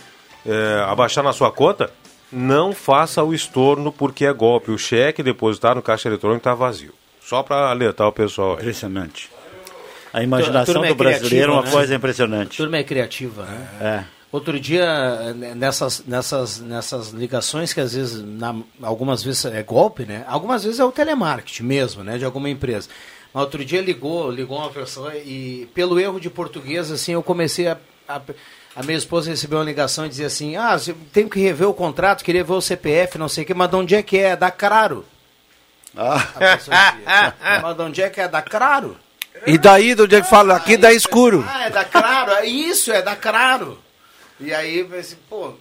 é, abaixar na sua conta, não faça o estorno porque é golpe. O cheque depositado no caixa eletrônico está vazio. Só para alertar o pessoal. Aí. Impressionante. A imaginação é do brasileiro é uma né? coisa impressionante. Turma é criativa, né? É. Outro dia, nessas, nessas, nessas ligações que às vezes, na, algumas vezes é golpe, né? Algumas vezes é o telemarketing mesmo, né? De alguma empresa. Mas outro dia ligou, ligou uma pessoa e pelo erro de português, assim, eu comecei a, a, a minha esposa recebeu uma ligação e dizia assim, ah, tenho que rever o contrato, queria ver o CPF, não sei o que, mas de onde é que é? Da Craro. Ah. mas de onde é que é? Da Craro. E daí, de onde é que fala? Aqui dá escuro. Ah, é da Craro, é isso, é da Craro. E aí, assim, pô,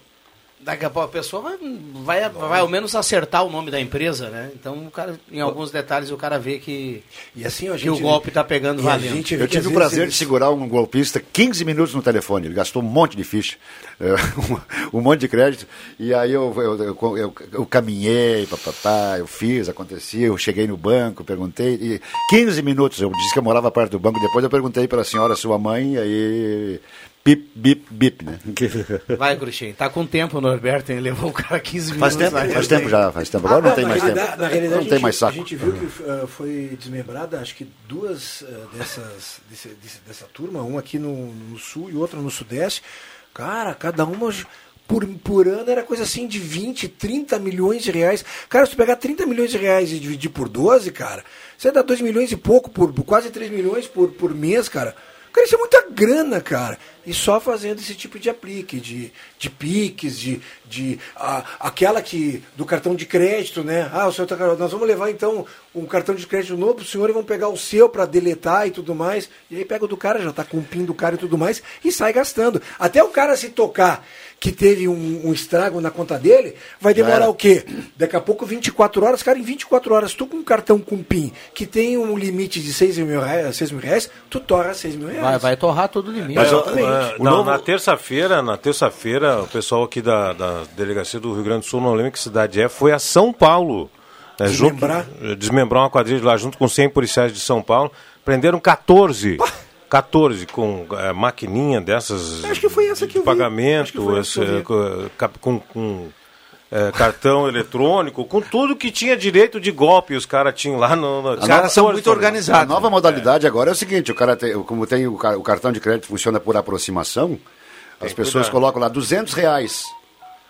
daqui a pouco a pessoa vai, vai, vai ao menos acertar o nome da empresa, né? Então, o cara, em alguns detalhes, o cara vê que, e assim, que o golpe está pegando valendo. Eu tive o prazer eles... de segurar um golpista 15 minutos no telefone. Ele gastou um monte de ficha, [LAUGHS] um, um monte de crédito. E aí eu, eu, eu, eu, eu caminhei, papapá, eu fiz, acontecia, eu cheguei no banco, perguntei. E 15 minutos, eu disse que eu morava perto do banco. Depois eu perguntei para a senhora, sua mãe, e aí bip, bip, bip, né? [LAUGHS] Vai, Cruxem. Tá com tempo, Norberto, hein? Levou o cara 15 minutos. Faz tempo, faz tempo já, faz tempo. Agora ah, não, tem mais tempo. Na realidade, não tem mais saco. A gente viu que uh, foi desmembrada, acho que duas uh, dessas, desse, desse, dessa turma, uma aqui no, no, sul e outra no sudeste. Cara, cada uma por, por ano era coisa assim de 20, 30 milhões de reais. Cara, se tu pegar 30 milhões de reais e dividir por 12, cara, você dá 2 milhões e pouco, por, quase 3 milhões por, por mês, cara. Cara, isso é muita grana, cara. E só fazendo esse tipo de aplique, de, de piques, de, de a, aquela que do cartão de crédito, né? Ah, o senhor tá, nós vamos levar então um cartão de crédito novo pro senhor e vão pegar o seu para deletar e tudo mais. E aí pega o do cara, já tá com o PIN do cara e tudo mais, e sai gastando. Até o cara se tocar que teve um, um estrago na conta dele, vai demorar o quê? Daqui a pouco 24 horas, cara, em 24 horas, tu com um cartão com PIN que tem um limite de 6 mil reais, 6 mil reais tu torra 6 mil reais. Vai, vai torrar todo o limite. Mas, Exatamente. Uh, não, novo... Na terça-feira, na terça-feira, o pessoal aqui da, da delegacia do Rio Grande do Sul, não lembro que cidade é, foi a São Paulo É, Desmembrar? Junto, desmembrar uma quadrilha lá junto com 100 policiais de São Paulo. Prenderam 14. 14 com é, maquininha dessas Acho que foi essa que de eu vi. Acho que pagamento, essa que eu vi. com, com- é, cartão eletrônico, com tudo que tinha direito de golpe os caras tinham lá no. no Os caras são muito A organizados. nova modalidade agora é o seguinte, o cara tem, como tem o, o cartão de crédito funciona por aproximação, as pessoas cuidado. colocam lá 200 reais,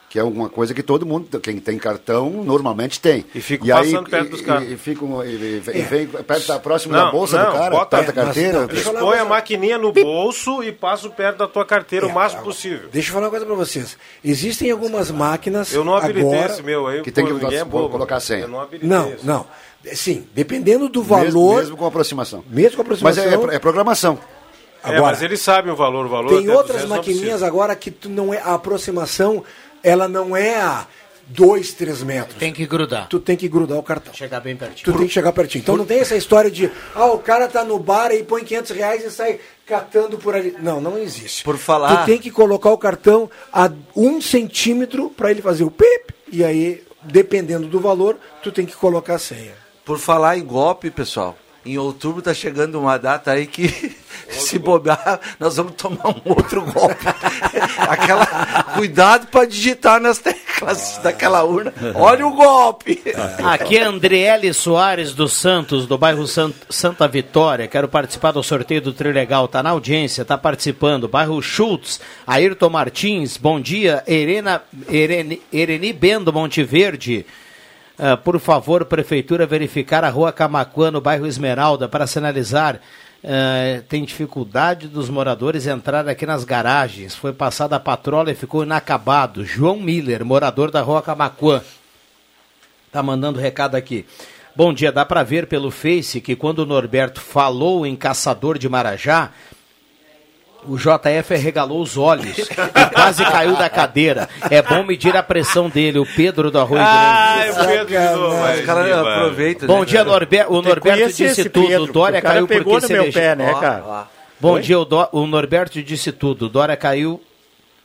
que é uma coisa que todo mundo, quem tem cartão, normalmente tem. E fica aí, passando perto dos caras. E, e ficam- e- e- e vem perto da próxima da Não, bolsa não, do cara, bota- perto da é, mas carteira. não, põem a maquininha no bolso e passam perto da tua carteira o É, máximo agora, possível. Deixa eu falar uma coisa pra vocês. Existem algumas máquinas. Eu não habilitei agora... esse meu aí, que tem que é bobo. colocar a senha. Eu não habilitei Não, esse. não. Sim, dependendo do Mesmo, valor. mesmo com aproximação. Mesmo com Mas aproximação. é, é programação. É, Agora, mas eles sabem o valor, o valor. Tem outras 200 não maquininhas agora que tu não é a aproximação, ela não é a 2, 3 metros. Tem que grudar. Tu tem que grudar o cartão. Chegar bem pertinho. Tu tem que chegar pertinho. Então não tem essa história de, ah, o cara tá no bar e põe 500 reais e sai catando por ali. Não, não existe. Por falar- Tu tem que colocar o cartão a um centímetro para ele fazer o pip, e aí, dependendo do valor, tu tem que colocar a senha. Por falar em golpe, pessoal, em outubro tá chegando uma data aí que [LAUGHS] se bobear, nós vamos tomar um outro golpe. [LAUGHS] Aquela cuidado para digitar nas teclas daquela urna. Olha o golpe. [LAUGHS] Aqui é Andriele Soares dos Santos, do bairro Sant- Santa Vitória. Quero participar do sorteio do Trilegal. Tá na audiência, tá participando. Bairro Schultz, Ayrton Martins, bom dia. Erena, Ereni, Ereni Bendo, Monte Verde. Ah, por favor, prefeitura, verificar a rua Camacuã, no bairro Esmeralda, para sinalizar. ah, tem dificuldade dos moradores entrar aqui nas garagens. Foi passada a patrola e ficou inacabado. João Miller, morador da rua Camacuã. Tá mandando recado aqui. Bom dia, dá para ver pelo Face que quando o Norberto falou em caçador de Marajá, o JF regalou os olhos e quase caiu da cadeira. É bom medir a pressão dele, o Pedro do Arroio Ai, Grande. o Pedro de novo. Os mas caras aproveitam. Bom né, dia, cara? Norber o Norberto disse tudo. Pedro, o Dória caiu pegou porque no se meu pé, né, cara? ó. Bom Oi? dia, o, Dó- o Norberto disse tudo. O Dória caiu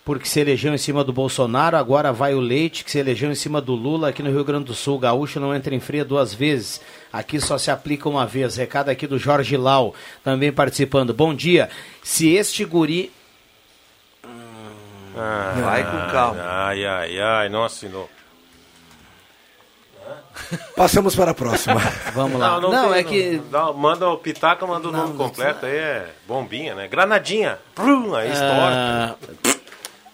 porque se elegeu em cima do Bolsonaro, agora vai o Leite, que se elegeu em cima do Lula aqui no Rio Grande do Sul. Gaúcho não entra em fria duas vezes. Aqui só se aplica uma vez. Recado aqui do Jorge Lau, também participando. Bom dia. Se este guri. Vai com calma. Ai, ai, ai, não assinou. Passamos para a próxima. [LAUGHS] Vamos lá. Não, tem, é que. Dá- manda o Pitaca, manda o nome completo, aí é bombinha, né? Granadinha. Prum, aí estoura. ah,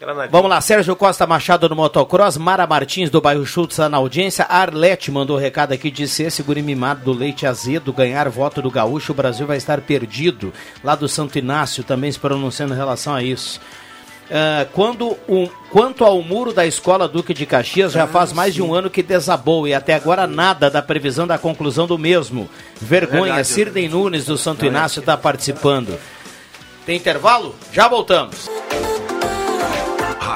Granadinha. Vamos lá, Sérgio Costa Machado no Motocross, Mara Martins do bairro Schultz tá na audiência, Arlete mandou recado aqui, disse esse guri mimado do leite azedo ganhar voto do gaúcho, o Brasil vai estar perdido, lá do Santo Inácio também se pronunciando em relação a isso. Ah, quando o, quanto ao muro da escola Duque de Caxias, já faz mais de um ano que desabou e até agora nada da previsão da conclusão do mesmo. Vergonha. Sirden Nunes do Santo Inácio está participando. Tem intervalo? Já voltamos.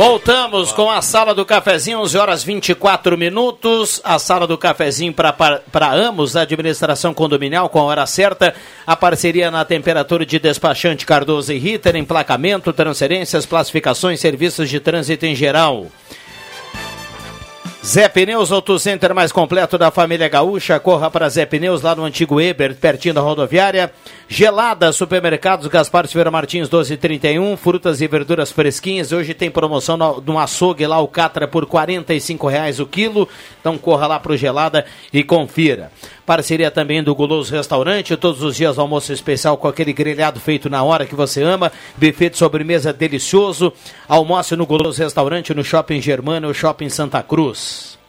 Voltamos com a Sala do Cafezinho, 11 horas 24 minutos. A Sala do Cafezinho para Amos, administração condominial, com a hora certa. A parceria na temperatura de despachante Cardoso e Ritter, emplacamento, transferências, classificações, serviços de trânsito em geral. Zé Pneus, Auto Center mais completo da família Gaúcha. Corra para Zé Pneus, lá no antigo Eber, pertinho da rodoviária. Gelada, supermercados Gaspar Silveira Martins 1231. Frutas e verduras fresquinhas. Hoje tem promoção no, no açougue lá, o Catra, por 45 reais o quilo. Então corra lá pro Gelada e confira. Parceria também do Guloso Restaurante, todos os dias almoço especial com aquele grelhado feito na hora que você ama, buffet de sobremesa delicioso. Almoce no Guloso Restaurante, no Shopping Germano, no Shopping Santa Cruz.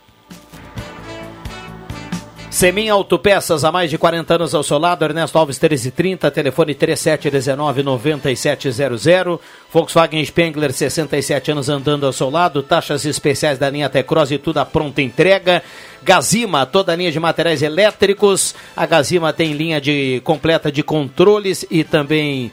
Semin Autopeças, há mais de 40 anos ao seu lado, Ernesto Alves 1330, telefone 3719-9700. Volkswagen Spengler, 67 anos andando ao seu lado, taxas especiais da linha Tecros e tudo à pronta entrega. Gazima, toda a linha de materiais elétricos. A Gazima tem linha de completa de controles e também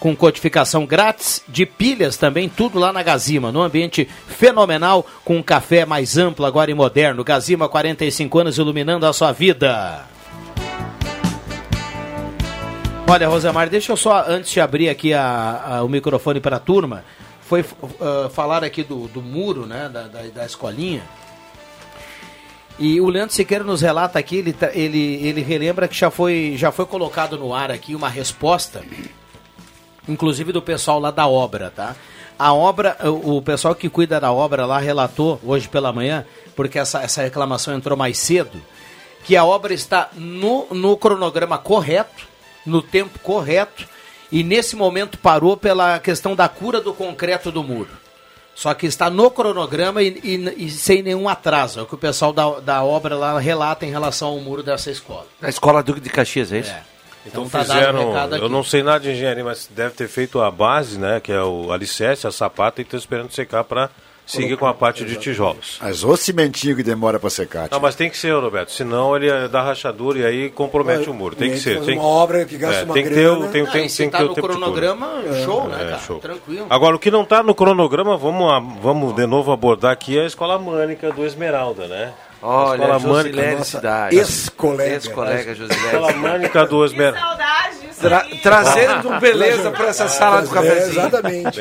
com codificação grátis, de pilhas também, tudo lá na Gazima, num ambiente fenomenal, com um café mais amplo agora e moderno. Gazima, 45 anos iluminando a sua vida. Olha, Rosemar, deixa eu só, antes de abrir aqui a, a, o microfone para a turma, foi uh, falar aqui do, do muro, né, da, da, da, escolinha. E o Leandro Siqueira nos relata aqui, ele, ele, ele relembra que já foi, já foi colocado no ar aqui uma resposta inclusive do pessoal lá da obra, tá? A obra, o pessoal que cuida da obra lá relatou hoje pela manhã, porque essa, essa reclamação entrou mais cedo, que a obra está no, no cronograma correto, no tempo correto, e nesse momento parou pela questão da cura do concreto do muro. Só que está no cronograma e, e, e, sem nenhum atraso. É o que o pessoal da, da obra lá relata em relação ao muro dessa escola. A escola Duque de Caxias, é isso? É. Então, então tá fizeram, eu não sei nada de engenharia, mas deve ter feito a base, né, que é o alicerce, a sapata, e estão esperando secar para seguir com a parte de tijolos. Mas o cimentinho que demora para secar. Não, mas tem que ser, Roberto, senão ele dá rachadura e aí compromete mas, o muro. Tem que ser. Tem uma obra que gasta é, uma tem que ter, o, tem, tem, tem, tá ter o cronograma, show, né, é, cara? Show. Tranquilo. Agora, o que não está no cronograma, vamos, vamos de novo abordar aqui é a Escola Mânica do Esmeralda, né? Olha, Escola Josilene Cidade. Ex-colega. Ex-colega Josilene. Escola Mânica do saudade Tra trazendo beleza para essa sala do cafezinho. Exatamente.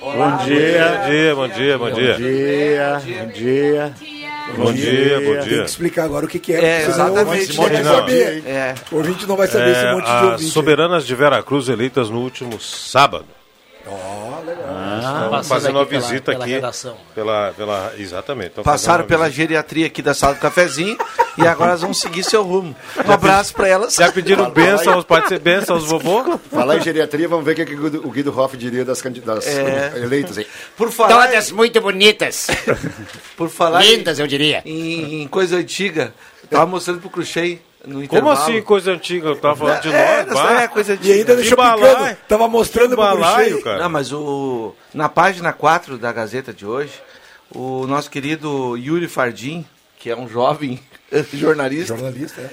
Bom dia, bom dia, bom dia, bom dia. Bom dia. Bom dia, bom dia. Tem que explicar agora o que, que é. É, exatamente. O ouvinte não saber. É. O ouvinte não vai saber é, esse monte de as ouvinte. soberanas de Veracruz eleitas no último sábado. Oh, legal. Ah, fazendo uma visita pela, aqui. Pela, pela, pela, exatamente. Passaram pela visita. geriatria aqui da sala do cafezinho e agora elas vão seguir seu rumo. Um abraço para elas. Já pediram bênção, pode ser bênção aos vovô? Falar em geriatria, vamos ver o que o Guido Hoff diria das, das é. eleitas aí. Por falar Todas muito bonitas. Por falar Lindas, em, eu diria. Em, em coisa antiga, tava mostrando pro Cruxei no Como assim, coisa antiga? Eu tava falando de é, nós. É, é, coisa antiga. E ainda deixou picando. Tava mostrando pro balaio, cara. Não, mas o, na página 4 da Gazeta de hoje, o nosso querido Yuri Fardim, que é um jovem [LAUGHS] jornalista, jornalista é.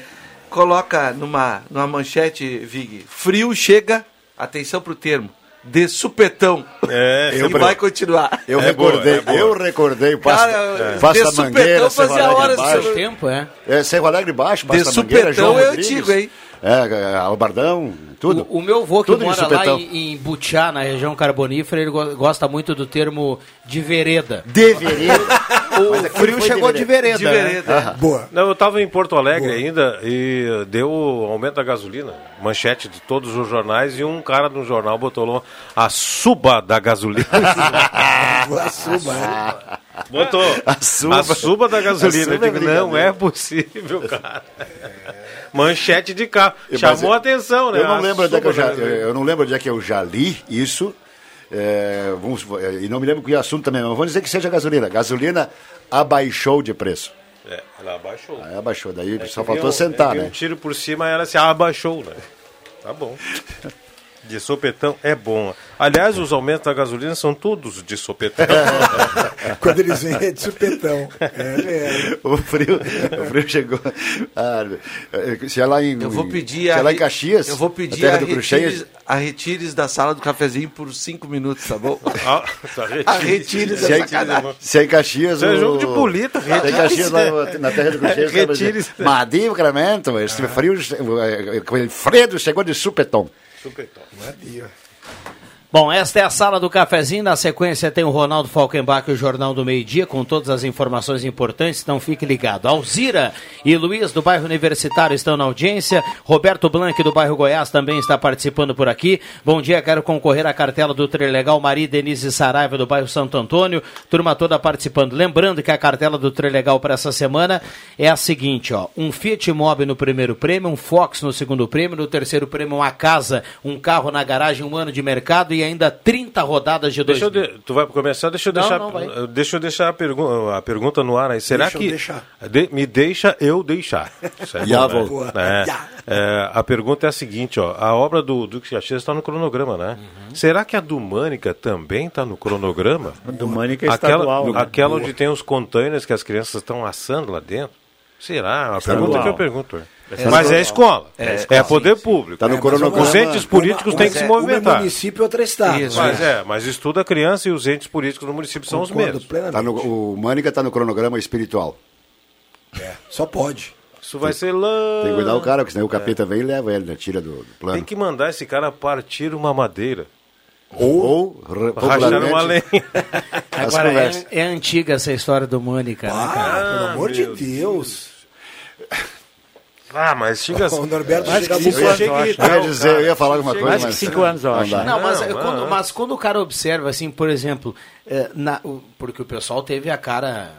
coloca numa, numa manchete, Vig, frio chega, atenção pro termo, de supetão. É, e vai continuar. Eu é recordei, boa, é eu recordei, passa, Cara, passa de mangueira, fazia horas baixo. do tempo, é. É, Serra Alegre baixo, passa de mangueira, João é antigo, hein? É, Albardão, tudo. O, o meu avô que tudo mora lá em, em Butiá, na região carbonífera, ele gosta muito do termo de vereda. De vereda? [LAUGHS] o é frio chegou de vereda. De vereda. Né? Boa. Não, eu estava em Porto Alegre Boa. ainda e deu aumento da gasolina. Manchete de todos os jornais e um cara no jornal botou lá a suba da gasolina. [LAUGHS] a suba. Botou a suba, a suba da gasolina. Suba eu digo, não é possível, cara. [LAUGHS] Manchete de carro. Chamou a atenção, né? Eu não, lembro onde é que eu, já, eu não lembro onde é que eu já li isso. É, vamos, é, e não me lembro que assunto também, mas vamos dizer que seja gasolina. Gasolina abaixou de preço. É, ela abaixou. Aí abaixou, daí é só faltou sentar, é, né? um tiro por cima ela se abaixou, né? Tá bom. [LAUGHS] De sopetão é bom. Aliás, os aumentos da gasolina são todos de sopetão. [LAUGHS] Quando eles vêm é de sopetão. É, é. [LAUGHS] O, frio, o frio chegou. Ah, se é lá em, eu vou pedir se é lá em Caxias, eu vou pedir a, a, retires, a retires da sala do cafezinho por cinco minutos, tá bom? [LAUGHS] Ah, tá, a retires se, é, se é em Caxias. Isso é jogo de bolita. Se é em Caxias, lá na terra do Cruxeias. retires. Madinho, Clemento, esse ah. frio, Fredo chegou de supetão. Supetão. Madia. Bom, esta é a sala do cafezinho. Na sequência tem o Ronaldo Falkenbach e o Jornal do Meio Dia com todas as informações importantes. Então fique ligado. Alzira e Luiz do bairro Universitário estão na audiência. Roberto Blanc do bairro Goiás também está participando por aqui. Bom dia, quero concorrer à cartela do Trelegal Maria Denise Saraiva do bairro Santo Antônio. Turma toda participando. Lembrando que a cartela do Trelegal para essa semana é a seguinte, ó: um Fiat Mobi no primeiro prêmio, um Fox no segundo prêmio, no terceiro prêmio uma casa, um carro na garagem, um ano de mercado e ainda 30 rodadas de 2000. de- tu vai começar, deixa eu Não, deixar, não, deixa eu deixar a, pergu a pergunta no ar aí. Será Deixa eu que deixar. De- me deixa eu deixar? [LAUGHS] É Já bom, né? vou. É, é, a pergunta é a seguinte, ó, a obra do Duque Caxias está no cronograma, né? Uhum. Será que a do Mânica também está no cronograma? Do Mânica é aquela, estadual. né? aquela onde tem os containers que as crianças estão assando lá dentro? Será? É Estadual. pergunta que eu pergunto. Mas é escola. É, poder público. Tá no É, mas cronograma. Os entes políticos Uma- têm que se mas é, Um é movimentar. município e outro é estado. Isso. Mas é, mas estuda a criança e os entes políticos no município são os Concordo mesmos. plenamente. Tá no, o Mânica está no cronograma espiritual. É, só pode. Isso vai ser lá. Tem que cuidar o cara, porque senão o capeta vem e leva ele, né? Tira do, do plano. Tem que mandar esse cara partir uma madeira. Ou, ou ra- Rachar uma lenha. Agora, é, é antiga essa história do Mônica, né, cara? Ah, pelo amor de meu Deus. Ah, mas chega [LAUGHS] O Norberto Mais chega que cinco Eu ia, anos, eu acho. eu ia dizer, eu ia falar alguma coisa, Mais que mas... cinco anos, eu não acho. Não, mas, Não, é, não. quando, mas quando o cara observa, assim, por exemplo, é, na- o- porque o pessoal teve a cara.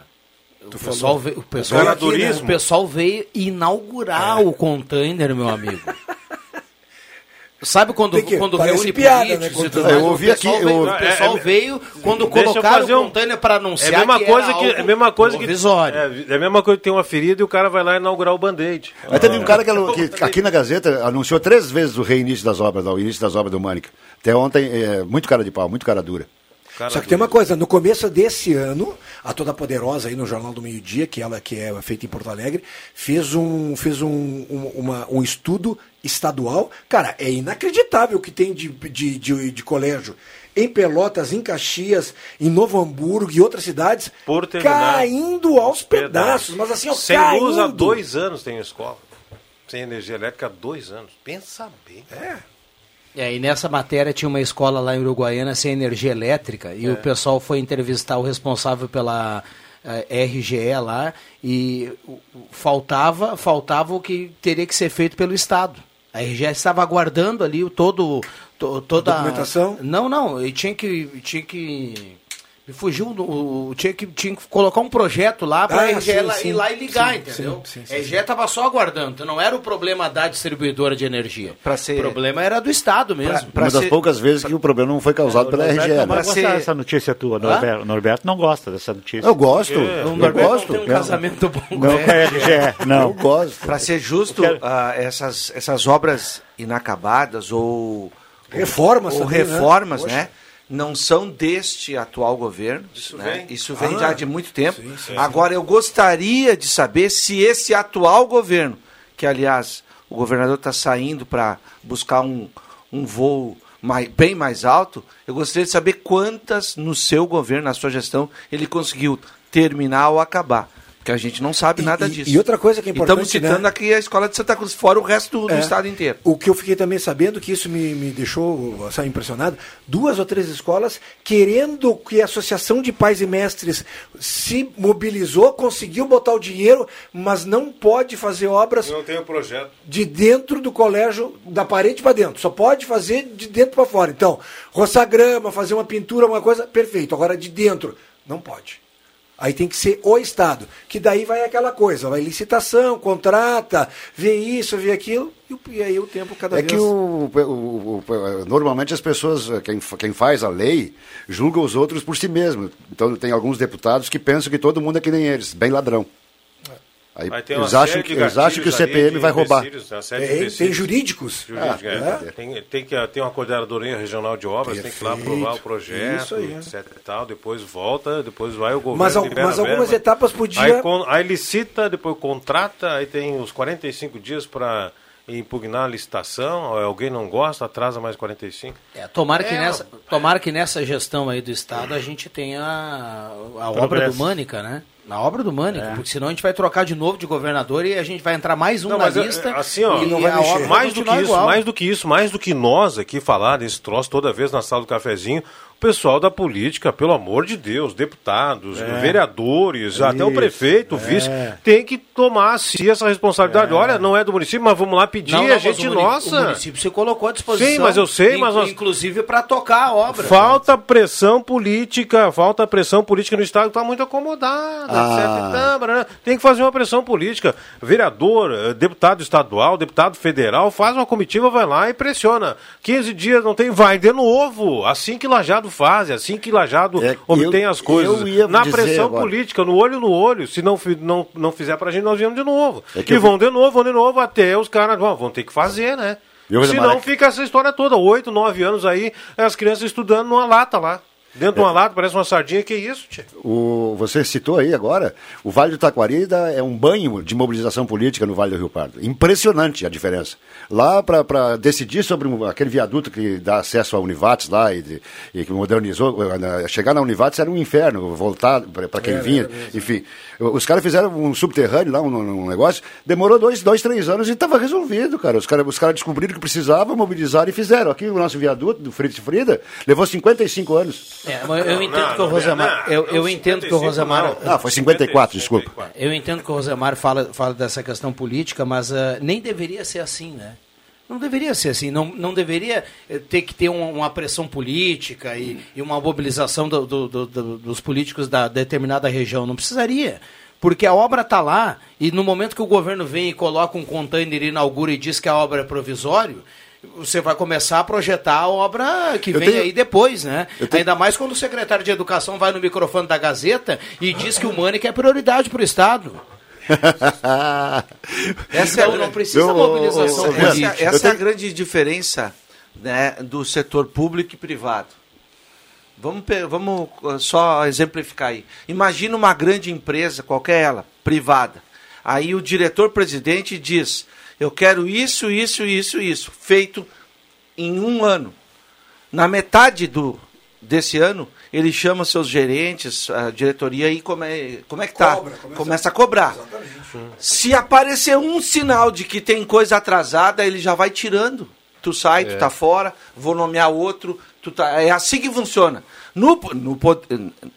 O pessoal, veio, o, pessoal, Cara aqui, né, o pessoal veio inaugurar o container, meu amigo. [LAUGHS] Sabe quando, que- quando reúne piada, políticos né, e tudo quando-? Eu o ouvi pessoal aqui, veio, eu- o pessoal É, é- veio quando Deixa eu colocaram fazer um- para É anunciar a mesma que coisa que é a mesma coisa que provisório. é, é a mesma coisa que tem uma ferida e o cara vai lá inaugurar o band-aid. Mas teve um cara que, [LAUGHS] que aqui na Gazeta anunciou três vezes o reinício das obras, o início das obras do Mânica. Até ontem, é, muito cara de pau, muito cara dura. Cara Só que tem uma coisa, no começo desse ano, a Toda Poderosa aí no Jornal do Meio Dia, que ela que é feita em Porto Alegre, fez um, fez um, um, uma- um estudo estadual. Cara, é inacreditável o que tem de, de, de, de colégio. Em Pelotas, em Caxias, em Novo Hamburgo e outras cidades, Por terminar. caindo aos pedaços. Mas assim, ó, Sem caindo. luz há dois anos tem escola. Sem energia elétrica há dois anos. Pensa bem. É. É, e nessa matéria tinha uma escola lá em Uruguaiana sem energia elétrica e o pessoal foi entrevistar o responsável pela eh, RGE lá e faltava, faltava o que teria que ser feito pelo Estado. A RGE estava aguardando ali o todo, to- toda Documentação? Não, não, e tinha que tinha que fugiu do- o tinha que tinha que colocar um projeto lá para Ah, a RGE sim, lá- sim. ir lá e ligar, Sim, entendeu? sim, sim, sim, a RGE estava só aguardando, então não era o problema da distribuidora de energia. Pra ser- O problema era do Estado mesmo. Pra Uma das ser- poucas vezes que o problema não foi causado pela Norberto RGE. não né? vai Pra ser- dessa notícia tua, Norberto. Norberto não gosta dessa notícia. Eu gosto, O eu Norberto gosto. não tem um casamento bom Não com a. RGE, [LAUGHS] Eu não. gosto. Para ser justo, quero- ah, essas, essas obras inacabadas ou, Reformas ou também, né? reformas, Poxa. né? Não são deste atual governo. Isso né? vem. Isso vem Ah, já de muito tempo. sim, sim, Agora, eu gostaria de saber se esse atual governo, que aliás o governador está saindo para buscar um, um voo mai- bem mais alto, eu gostaria de saber quantas no seu governo, na sua gestão, ele conseguiu terminar ou acabar. Porque a gente não sabe E- nada e- disso. e outra coisa que é importante, Estamos citando né? aqui a escola de Santa Cruz, fora o resto do, do É. estado inteiro. O que eu fiquei também sabendo, que isso me, me deixou assim, impressionado, duas ou três escolas querendo que a Associação de Pais e Mestres se mobilizou, conseguiu botar o dinheiro, mas não pode fazer obras Não tem o projeto. de dentro do colégio, da parede para dentro. Só pode fazer de dentro para fora. Então, roçar grama, fazer uma pintura, uma coisa, perfeito. Agora, de dentro, não pode. Aí tem que ser o Estado. Que daí vai aquela coisa, vai licitação, contrata, vê isso, vê aquilo, e, aí o tempo cada É vez... que o, o- o- normalmente as pessoas, quem, quem faz a lei, julga os outros por si mesmo. Então tem alguns deputados que pensam que todo mundo é que nem eles, bem ladrão. Aí tem eles acham, que, eles acham que o CPM vai roubar. de Tem, tem jurídicos. Jurídico, Ah, é. é. Tem, tem que ter uma coordenadoria regional de obras, tem que ir lá Perfeito. aprovar o projeto, Isso aí, é. etc e tal, depois volta, depois vai o governo Mas mas algumas verba. etapas podia- Aí, aí licita, depois contrata, aí tem os 45 dias para impugnar a licitação, alguém não gosta, atrasa mais 45. É, tomara, que É, nessa, tomara que nessa gestão aí do Estado a gente tenha a, a obra do Mânica, né? Na obra do Mânica, porque senão a gente vai trocar de novo de governador e a gente vai entrar mais um Não, na é- lista. assim, ó, e não vai mexer. mais do que isso, igual. mais do que isso, mais do que nós aqui falar desse troço toda vez na sala do cafezinho, pessoal da política, pelo amor de Deus, deputados, é. vereadores, até o prefeito, o vice, tem que tomar a si essa responsabilidade. Olha, não é do município, mas vamos lá pedir, não, não, a gente nossa. O município se colocou à disposição. Sim, mas eu sei, mas nós... inclusive para tocar a obra. Falta pressão política, falta pressão política no estado, está muito acomodada, ah. certo? Tem que fazer uma pressão política. Vereador, eh, deputado estadual, deputado federal, faz uma comitiva, vai lá e pressiona. 15 dias não tem, vai de novo. Assim que Lajado faz, assim que Lajado é, obtém eu, as coisas. Na pressão agora. política, no olho no olho. Se não, não, não fizer pra gente, nós viemos de novo. É e vão de novo, vão de novo, até os caras vão, vão ter que fazer, né? Senão fica essa história toda, oito, nove anos aí, as crianças estudando numa lata lá. Dentro de uma lata, parece uma sardinha, que isso, tia? O, você citou aí agora, o Vale do Taquari é um banho de mobilização política no Vale do Rio Pardo. Impressionante a diferença. Lá, para decidir sobre aquele viaduto que dá acesso à Univates lá e, e que modernizou, eh, chegar na Univates era um inferno, voltar para quem é, vinha, é, enfim. Os caras fizeram um subterrâneo lá, um, um, negócio, demorou dois, dois três anos e estava resolvido, cara. Os caras os cara descobriram que precisava, mobilizaram e fizeram. Aqui o nosso viaduto do Fritz Frida levou 55 anos. É, eu entendo não, que o Rosemar. Não, eu, eu entendo que o Rosemar. Ah, foi 54, desculpa. Eu entendo que o Rosemar fala, fala dessa questão política, mas uh, nem deveria ser assim, né? Não deveria ser assim, não, não deveria eh, ter que ter uma, uma pressão política e, e uma mobilização do, do, do, dos políticos da determinada região. Não precisaria. Porque a obra está lá e no momento que o governo vem e coloca um container, inaugura e diz que a obra é provisório, você vai começar a projetar a obra que eu vem tenho... aí depois, né? Tenho... Ainda mais quando o secretário de Educação vai no microfone da Gazeta e diz que o Mânica é prioridade para o Estado. [LAUGHS] essa é, não precisa eu, mobilização eu, eu, Essa, essa tenho... é a grande diferença né, do setor público e privado. Vamos, vamos uh, só exemplificar aí. Imagina uma grande empresa, qualquer ela, privada. Aí o diretor-presidente diz: Eu quero isso, isso, isso, isso, feito em um ano. Na metade do, desse ano, ele chama seus gerentes, a diretoria e como é, como é que tá? Cobra, começa, começa, a cobrar. Exatamente. Se aparecer um sinal de que tem coisa atrasada, ele já vai tirando. Tu sai, é. tu tá fora, vou nomear outro, tu tá, é assim que funciona. No, no,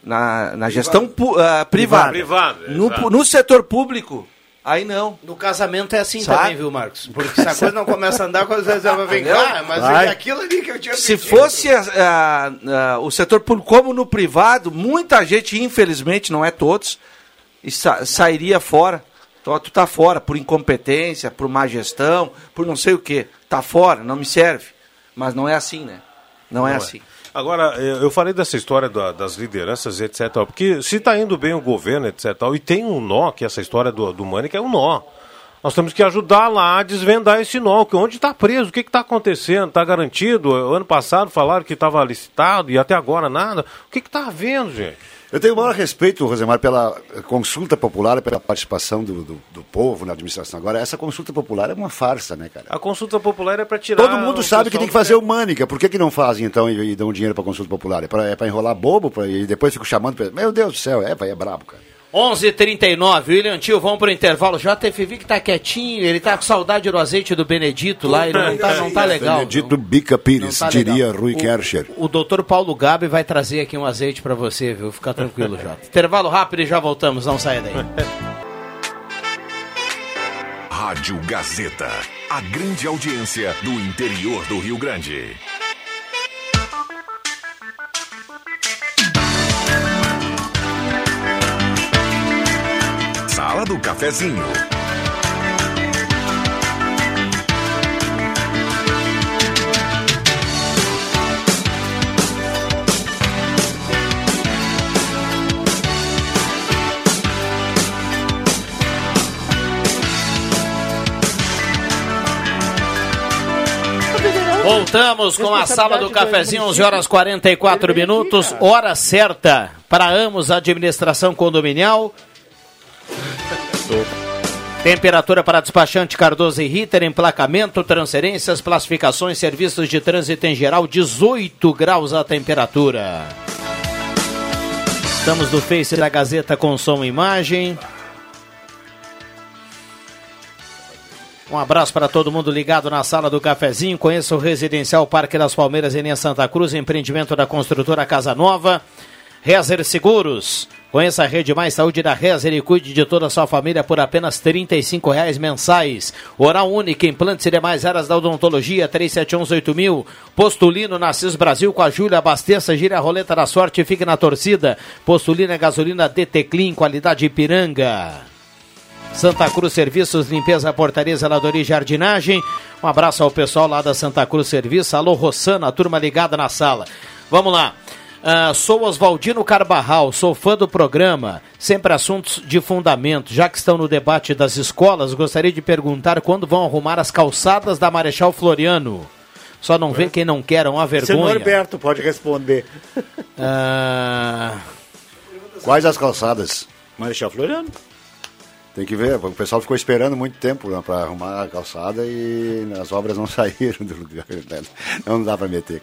na, na gestão uh, privada, privado, no, no setor público, Aí não. No casamento é assim Sabe? também, viu, Marcos? Porque se a coisa não começa a andar, quando vezes ela vem cá, mas Vai. é aquilo ali que eu tinha Se pedido. fosse uh, uh, o setor público como no privado, muita gente, infelizmente, não é todos, sa sairia fora. Então, tu tá fora por incompetência, por má gestão, por não sei o quê. Tá fora, não me serve. Mas não é assim, né? Não, é não é assim. Agora, eu falei dessa história das lideranças, etc. Porque se está indo bem o governo, etc. E tem um nó, que essa história do, do que é um nó. Nós temos que ajudar lá a desvendar esse nó, que onde está preso, o que está acontecendo, está garantido? Ano passado falaram que estava licitado e até agora nada. O que está havendo, gente? Eu tenho o maior respeito, Rosemar, pela consulta popular, pela participação do, do, do, povo na administração. Agora, essa consulta popular é uma farsa, né, cara? A consulta popular é para tirar. Todo mundo sabe que tem que fazer o Mânica. Por que, que não fazem, então, e, e dão dinheiro para consulta popular? É para é enrolar bobo pra, e depois fico chamando. Pra... Meu Deus do céu, é, vai, é brabo, cara. 11:39 William Tio, vamos pro intervalo. JFV que tá quietinho, ele tá com saudade do azeite do Benedito lá, ele não tá, não tá legal. Benedito Bica Pires, tá diria legal. Rui Kercher. O, o doutor Paulo Gabi vai trazer aqui um azeite para você, viu? Fica tranquilo, Jota. intervalo rápido e já voltamos, não saia daí. Rádio Gazeta, a grande audiência do interior do Rio Grande. Do Cafezinho. Voltamos com a sala do cafezinho, 11 horas 44 minutos, hora certa para Amos Administração Condominial. Temperatura para despachante Cardoso e Ritter, emplacamento, transferências, classificações, serviços de trânsito em geral, 18 graus a temperatura. Estamos no Face da Gazeta com som e imagem. Um abraço para todo mundo ligado na sala do cafezinho. Conheça o Residencial Parque das Palmeiras em Santa Cruz, empreendimento da construtora Casa Nova. Rezer Seguros. Conheça a Rede Mais Saúde da Rezer e cuide de toda a sua família por apenas R$ reais mensais. Oral Única, implantes e demais áreas da odontologia, 37118000. Postulino, Nascis Brasil com a Júlia. Abasteça, gira a roleta da sorte e fique na torcida. Postulina, gasolina DT Clean, qualidade Ipiranga. Santa Cruz Serviços, limpeza, portaria, zeladoria e jardinagem. Um abraço ao pessoal lá da Santa Cruz Serviços. Alô, Rossana, turma ligada na sala. Vamos lá. Uh, sou Oswaldino Carbarral, sou fã do programa, sempre assuntos de fundamento. Já que estão no debate das escolas, gostaria de perguntar quando vão arrumar as calçadas da Marechal Floriano. Só não vê quem não quer, é uma vergonha. Senhor Norberto pode responder. Uh... Quais as calçadas? Marechal Floriano. Tem que ver, o pessoal ficou esperando muito tempo né, para arrumar a calçada e as obras não [LAUGHS] saíram do lugar. Né? Não dá para meter.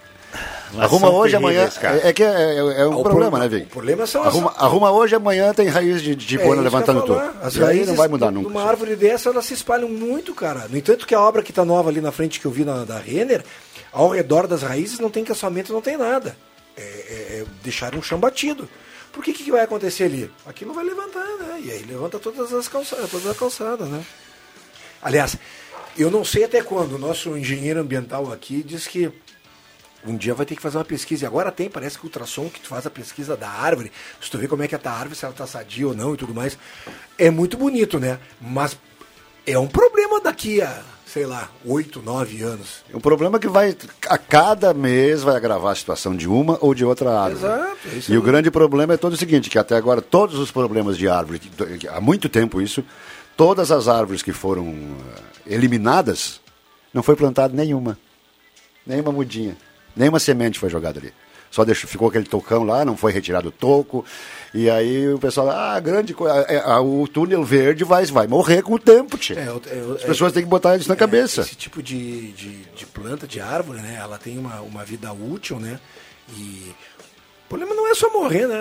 Arruma hoje, amanhã. É, é que é, é, é um o problema, né, Vig? O problema são arruma, as... arruma hoje, amanhã tem raiz de, de é, levantando tudo. As e raízes não vai mudar nunca. Uma árvore dessa, elas se espalham muito, cara. No entanto, que a obra que está nova ali na frente que eu vi na, da Renner, ao redor das raízes não tem caçamento, não tem nada. É, é, é deixar um chão batido. Por que, que vai acontecer ali? Aquilo vai levantar, né? E aí levanta todas as calçadas, todas as calçadas, né? Aliás, eu não sei até quando. O nosso engenheiro ambiental aqui diz que um dia vai ter que fazer uma pesquisa. E agora tem, parece que o ultrassom que tu faz a pesquisa da árvore, se tu vê como é que é a árvore, se ela está sadia ou não e tudo mais. É muito bonito, né? Mas é um problema daqui a sei lá, oito, nove anos. É um problema que vai, a cada mês, vai agravar a situação de uma ou de outra árvore. Exato. e é o grande problema é todo o seguinte, que até agora todos os problemas de árvore, há muito tempo isso, todas as árvores que foram eh, eliminadas, não foi plantada nenhuma. Nenhuma mudinha. Nenhuma semente foi jogada ali. Só deixou, ficou aquele tocão lá, não foi retirado o toco. E aí o pessoal, ah, grande coisa, é, é, o túnel verde vai, vai morrer com o tempo, tia. É, As pessoas têm que botar isso na cabeça. Esse tipo de, de, de, planta, de árvore, né? Ela tem uma, uma vida útil, né? E o problema não é só morrer, né?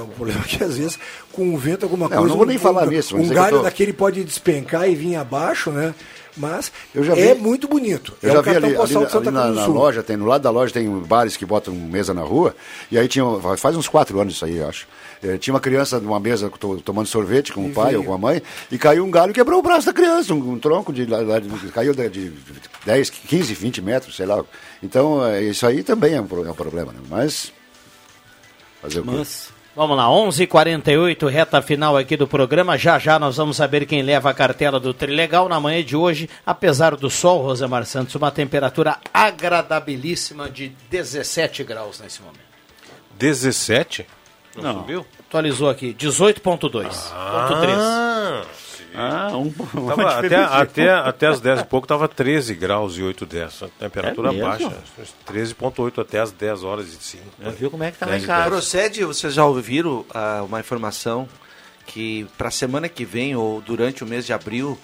O problema é que às vezes com o vento alguma não, coisa. Não vou nem um, falar nisso. Um galho tô... daquele pode despencar e vir abaixo, né? Mas é muito bonito. Eu é já vi ali, ali, ali na, na loja, tem, no lado da loja tem bares que botam mesa na rua, e aí tinha, faz uns quatro anos isso aí, acho. É, tinha uma criança numa mesa tomando sorvete com o pai ou com a mãe, e caiu um galho e quebrou o braço da criança, um, um tronco de, de, caiu de, de 10, 15, 20 metros, sei lá. Então, é, isso aí também é um, é um problema, né? Mas. Fazer o quê? Vamos lá, 11:48 h 48 reta final aqui do programa. Já já nós vamos saber quem leva a cartela do Trilegal na manhã de hoje. Apesar do sol, Rosemar Santos, uma temperatura agradabilíssima de 17 graus nesse momento. 17? Não, Não subiu? Atualizou aqui, 18.2. Ah, ah, um, tava, [LAUGHS] até, até, até as 10 e pouco estava 13 graus e 8 10. Temperatura é baixa. 13,8 até as 10 horas e 5. Já viu como é que está em casa? Procede, vocês já ouviram uh, uma informação que para a semana que vem ou durante o mês de abril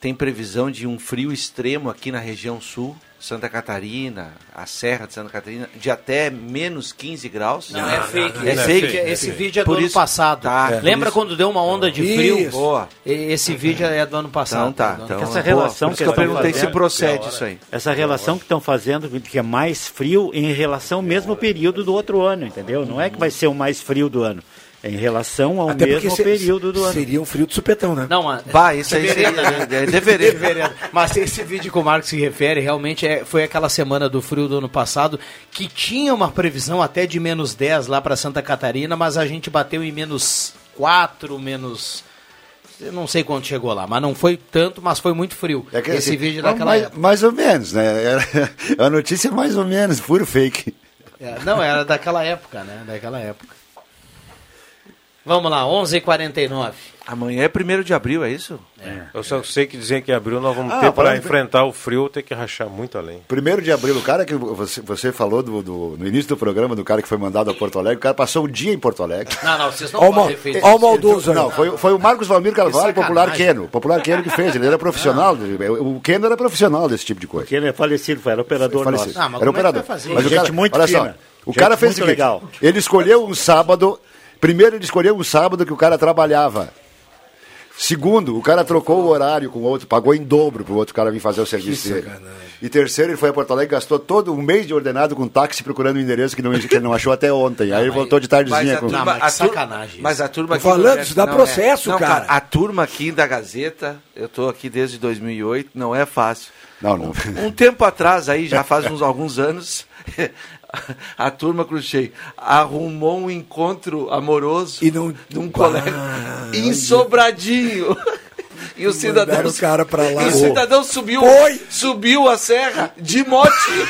tem previsão de um frio extremo aqui na região sul Santa Catarina, a Serra de Santa Catarina, de até menos 15 graus. Não, é fake. É, é fake. Esse vídeo é do Por ano passado. Tá, é. Lembra quando deu uma onda de frio? Isso. Boa. Esse vídeo é do ano passado. Então tá. Então, essa relação que, que eu perguntei fazendo, se procede isso aí. Essa relação que estão fazendo, que é mais frio em relação ao mesmo período do outro ano, entendeu? Não é que vai ser o mais frio do ano em relação ao Até mesmo se, período do ano. Seria um frio de supetão, né? Não, mas... Bah, isso aí seria... Né? É, deveria. deveria. Mas esse vídeo que o Marcos se refere, realmente é, foi aquela semana do frio do ano passado, que tinha uma previsão até de menos 10 lá para Santa Catarina, mas a gente bateu em menos 4, menos... Eu não sei quanto chegou lá, mas não foi tanto, mas foi muito frio. É que, esse assim, vídeo daquela mais, época. Mais ou menos, né? [LAUGHS] a notícia é mais ou menos, puro fake. É, não, era daquela época, né? Daquela época. Vamos lá, 11h49. Amanhã é 1 de abril, é isso? É. Eu só sei que dizer que abril nós vamos ah, ter para enfrentar o frio, ter que rachar muito além. 1 de abril, o cara que você, você falou do, do, no início do programa, do cara que foi mandado a Porto Alegre, o cara passou o dia em Porto Alegre. Não, não, vocês não podem ter Olha o maldoso. Não, foi, foi o Marcos Valmir Carvalho, popular Queno. Popular Queno que fez, ele era profissional. [LAUGHS] Não. O Queno era profissional desse tipo de coisa. O Queno é falecido, foi, era operador falecido. Nosso. Ah, mas era é operador. É mas o cara, muito olha fina. só, o cara fez o seguinte, legal. ele escolheu um sábado Primeiro ele escolheu um sábado que o cara trabalhava. Segundo, o cara trocou o horário com o outro, pagou em dobro pro outro cara vir fazer o serviço dele. E terceiro, ele foi a Porto Alegre, gastou todo um mês de ordenado com táxi procurando um endereço que, não, que ele não achou até ontem. Aí ele voltou de tardezinha a com. turma, Não, mas sacanagem Mas a turma aqui do falando, isso dá não, processo, não, cara. A turma aqui da Gazeta, eu tô aqui desde 2008, não é fácil. Não, não. Um tempo atrás, aí já faz uns alguns anos, [LAUGHS] a turma Cruxei arrumou um encontro amoroso E não- de um colega em Sobradinho. E o cidadão, o cara pra lá. e o cidadão subiu, Foi. subiu a serra de motinho.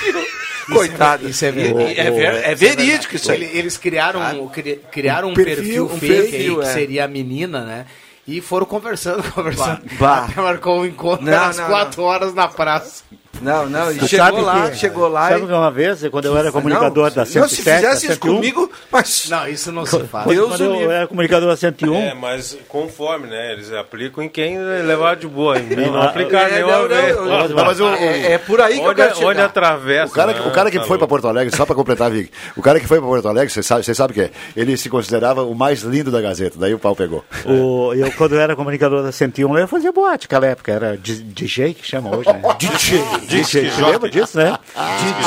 Coitado. isso é verídico. É, ver- é verídico isso aí. Ele- Eles criaram, cri- criaram um perfil, perfil, um fake perfil, aí, que é. seria a menina, né? E foram conversando, [LAUGHS] conversando. Bah. Até marcou um encontro Não, às não, quatro horas na praça. Não, não, e chegou lá, que- chegou lá Sabe e... que uma vez, quando eu era comunicador não, da não, 107, se da fizesse isso 101, comigo, mas... Não, isso não se faz. Deus quando eu era comunicador da 101, É, mas conforme, né? Eles aplicam em quem levar de boa. Em mim não aplicaram É, nenhuma não, vez. não, Não, mas o- é, é por aí que eu Onde, quero onde chegar. atravessa. O cara, que- né? o cara que Tá foi para. Porto Alegre, só para completar, Vic, o cara que foi para Porto Alegre, você sabe, você sabe o que é? Ele se considerava o mais lindo da Gazeta, daí o pau pegou. o, eu, quando eu era comunicador da 101, eu fazia boate naquela época, era DJ que chama hoje, né? DJ. DJ, você lembra disso, né?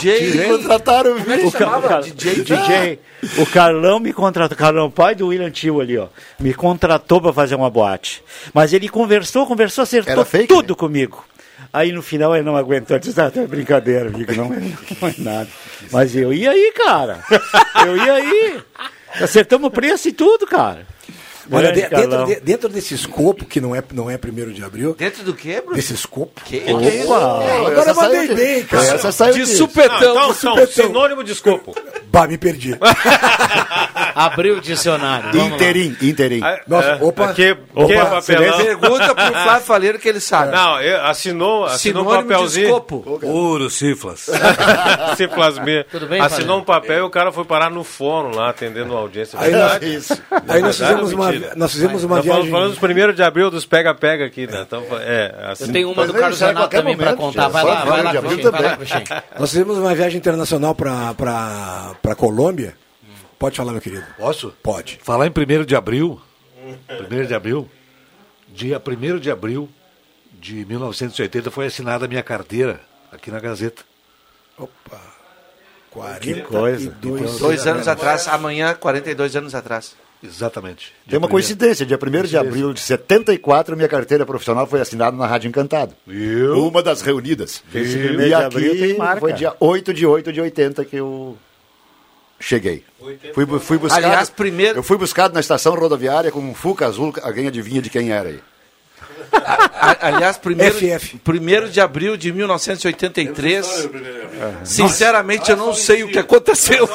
DJ... Contrataram o ca- DJ? DJ, o Carlão me contratou, Carlão, pai do William Tio ali, ó, me contratou para fazer uma boate. Mas ele conversou, conversou, acertou fake, tudo né? comigo. Aí no final ele não aguentou, disse, ah, é brincadeira, amigo, não, é- não é nada. Mas eu ia aí, cara. Eu ia aí. Acertamos o preço e tudo, cara. Olha, de- dentro, de- dentro desse escopo, que não é, não é primeiro de abril, Dentro do quê, Bruno? desse escopo. Que, que é? Agora eu mandei de- bem, cara. Essa saiu De de- Não, supetão. então, então, supetão. sinônimo de escopo. Bah, me perdi. [LAUGHS] Abriu o dicionário. Interim, interim. Ah, Nossa, é, opa. Aqui, Opa, que papelão. Pergunta pro [LAUGHS] Flávio Faleiro que ele sabe. Não, eu- assinou, assinou um Sinônimo de papelzinho. escopo. Ouro, ciflas. Se plasmia. [LAUGHS] Tudo bem, Assinou Fábio? um papel e o cara foi parar no fórum lá, atendendo uma audiência. Aí nós, Isso. aí nós fizemos uma, nós fizemos uma viagem. falando dos primeiros de abril dos pega-pega aqui, né? Então, é, assim, Eu tenho uma do Carlos a Renato também para contar. Vai lá, vai de lá. Cruxem. Nós fizemos uma viagem internacional para Colômbia. Pode falar, meu querido. Posso? Pode. Falar em 1 de abril. 1 de abril. Dia 1 de abril de 1980 foi assinada a minha carteira aqui na Gazeta. Opa. 42 coisa. Dois anos atrás, amanhã, 42 anos atrás. Exatamente. Tem uma primeiro. coincidência, dia 1 de abril de 74, minha carteira profissional foi assinada na Rádio Encantado. Viu? Uma das reunidas. Esse E abril aqui tem marca. foi dia 8 de 8 de 80 que eu cheguei. Fui, fui buscado, Aliás, primeiro- Eu fui buscado na estação rodoviária com um Fuca azul, alguém adivinha de quem era aí. A- aliás, primeiro, FF. primeiro de abril de 1983. Sinceramente, eu não sei o que aconteceu.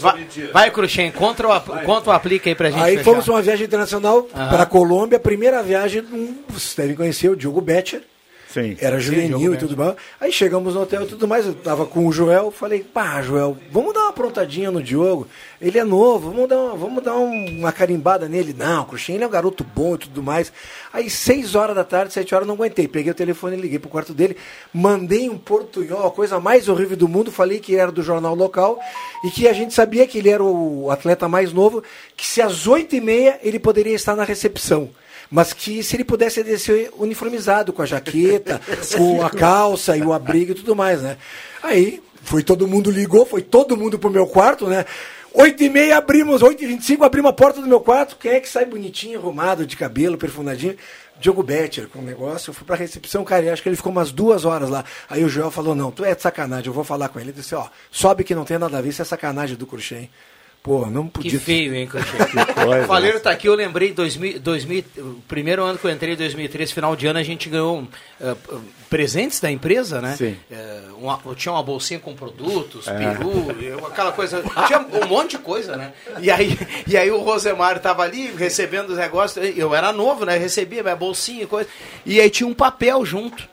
Vai, vai Cruxem, conta o, ap- conta o aplique aí pra gente Aí fechar. fomos uma viagem internacional para Colômbia. A primeira viagem, hum, vocês devem conhecer o Diogo Betcher. Sim. Era juvenil e tudo mais. Aí chegamos no hotel e tudo mais. Eu tava com o Joel. Falei, pá, Joel, vamos dar uma aprontadinha no Diogo. Ele é novo, vamos dar, uma, vamos dar um- uma carimbada nele. Não, o Cruxem, ele é um garoto bom e tudo mais. Aí, seis horas da tarde, sete horas, não aguentei. Peguei o telefone e liguei pro quarto dele. Mandei um portunhol, a coisa mais horrível do mundo. Falei que era do jornal local e que a gente sabia que ele era o atleta mais novo. Que se às oito e meia ele poderia estar na recepção mas que se ele pudesse descer uniformizado, com a jaqueta, [LAUGHS] com a calça e o abrigo e tudo mais, né? Aí, foi todo mundo ligou, foi todo mundo pro meu quarto, né? Oito e meia abrimos, oito e vinte e cinco abrimos a porta do meu quarto, quem é que sai bonitinho, arrumado, de cabelo, perfumadinho? Diogo Betcher com o negócio, eu fui pra recepção, cara, e acho que ele ficou umas duas horas lá. Aí o Joel falou, não, tu é de sacanagem, eu vou falar com ele. Ele disse, ó, sobe que não tem nada a ver, isso é sacanagem do Cruxem. Pô, não podia... Que feio, hein, [LAUGHS] coisa. O Faleiro tá aqui, eu lembrei, 2000, 2000, o primeiro ano que eu entrei, em 2003, final de ano, a gente ganhou eh, eh, presentes da empresa, né? Sim. Eh, uma- tinha uma bolsinha com produtos, peru, eu- aquela coisa, [LAUGHS] tinha um monte de coisa, né? E aí, e aí o Rosemar tava ali recebendo os negócios, eu era novo, né? Recebia minha bolsinha e coisa, e aí tinha um papel junto.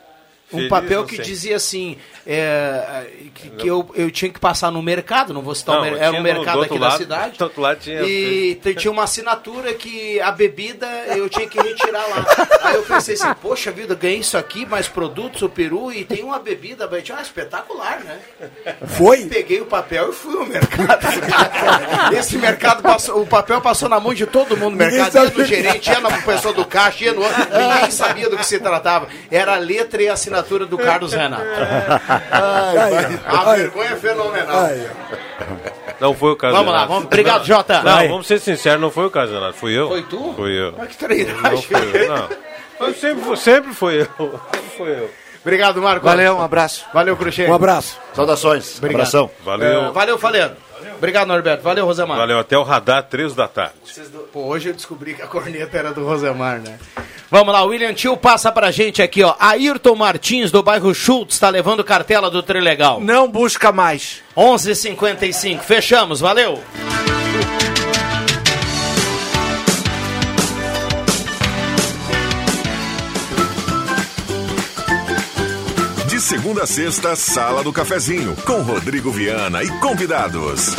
Um Feliz, papel não que sei. dizia assim, é, que, que eu, eu tinha que passar no mercado, não vou citar o Não, mer- era um do- mercado do aqui outro da lado- cidade. [LAUGHS] do outro lado tinha- E tinha uma assinatura que a bebida eu tinha que retirar lá. Aí eu pensei assim, poxa vida, ganhei isso aqui, mais produtos, o peru, e tem uma bebida, eu disse, ah, espetacular, né? Foi? Peguei o papel e fui ao mercado. [LAUGHS] Esse mercado passou, o papel passou na mão de todo mundo mercado, ia no gerente, ia na pessoa do caixa, ia no outro, ninguém sabia do que se tratava. Era a letra e a assinatura do Carlos Renato. [LAUGHS] Ai, A ai, vergonha é fenomenal. ai. Não foi o caso. Vamos lá, vamos. Obrigado, Jota. Não, Vai. vamos ser sinceros, não foi o caso, Renato. Fui eu. Foi tu? Fui eu. Mas que Não treinagem. foi eu, não. Sempre, foi- sempre foi eu. [LAUGHS] Sempre foi eu. Obrigado, Marco. Valeu, um abraço. Valeu, Cruxê. Um abraço. Saudações. Obrigado. Abração. Valeu. É, valeu, Falendo. Obrigado, Norberto. Valeu, Rosemar. Valeu, até o radar, três da tarde. Vocês do- Pô, hoje eu descobri que a corneta era do Rosemar, né? Vamos lá, o William Tio passa pra gente aqui, ó. Ayrton Martins, do bairro Schultz, tá levando cartela do Trilegal. Não busca mais. 11:55. Fechamos, valeu. De segunda a sexta, Sala do Cafezinho, com Rodrigo Viana e convidados.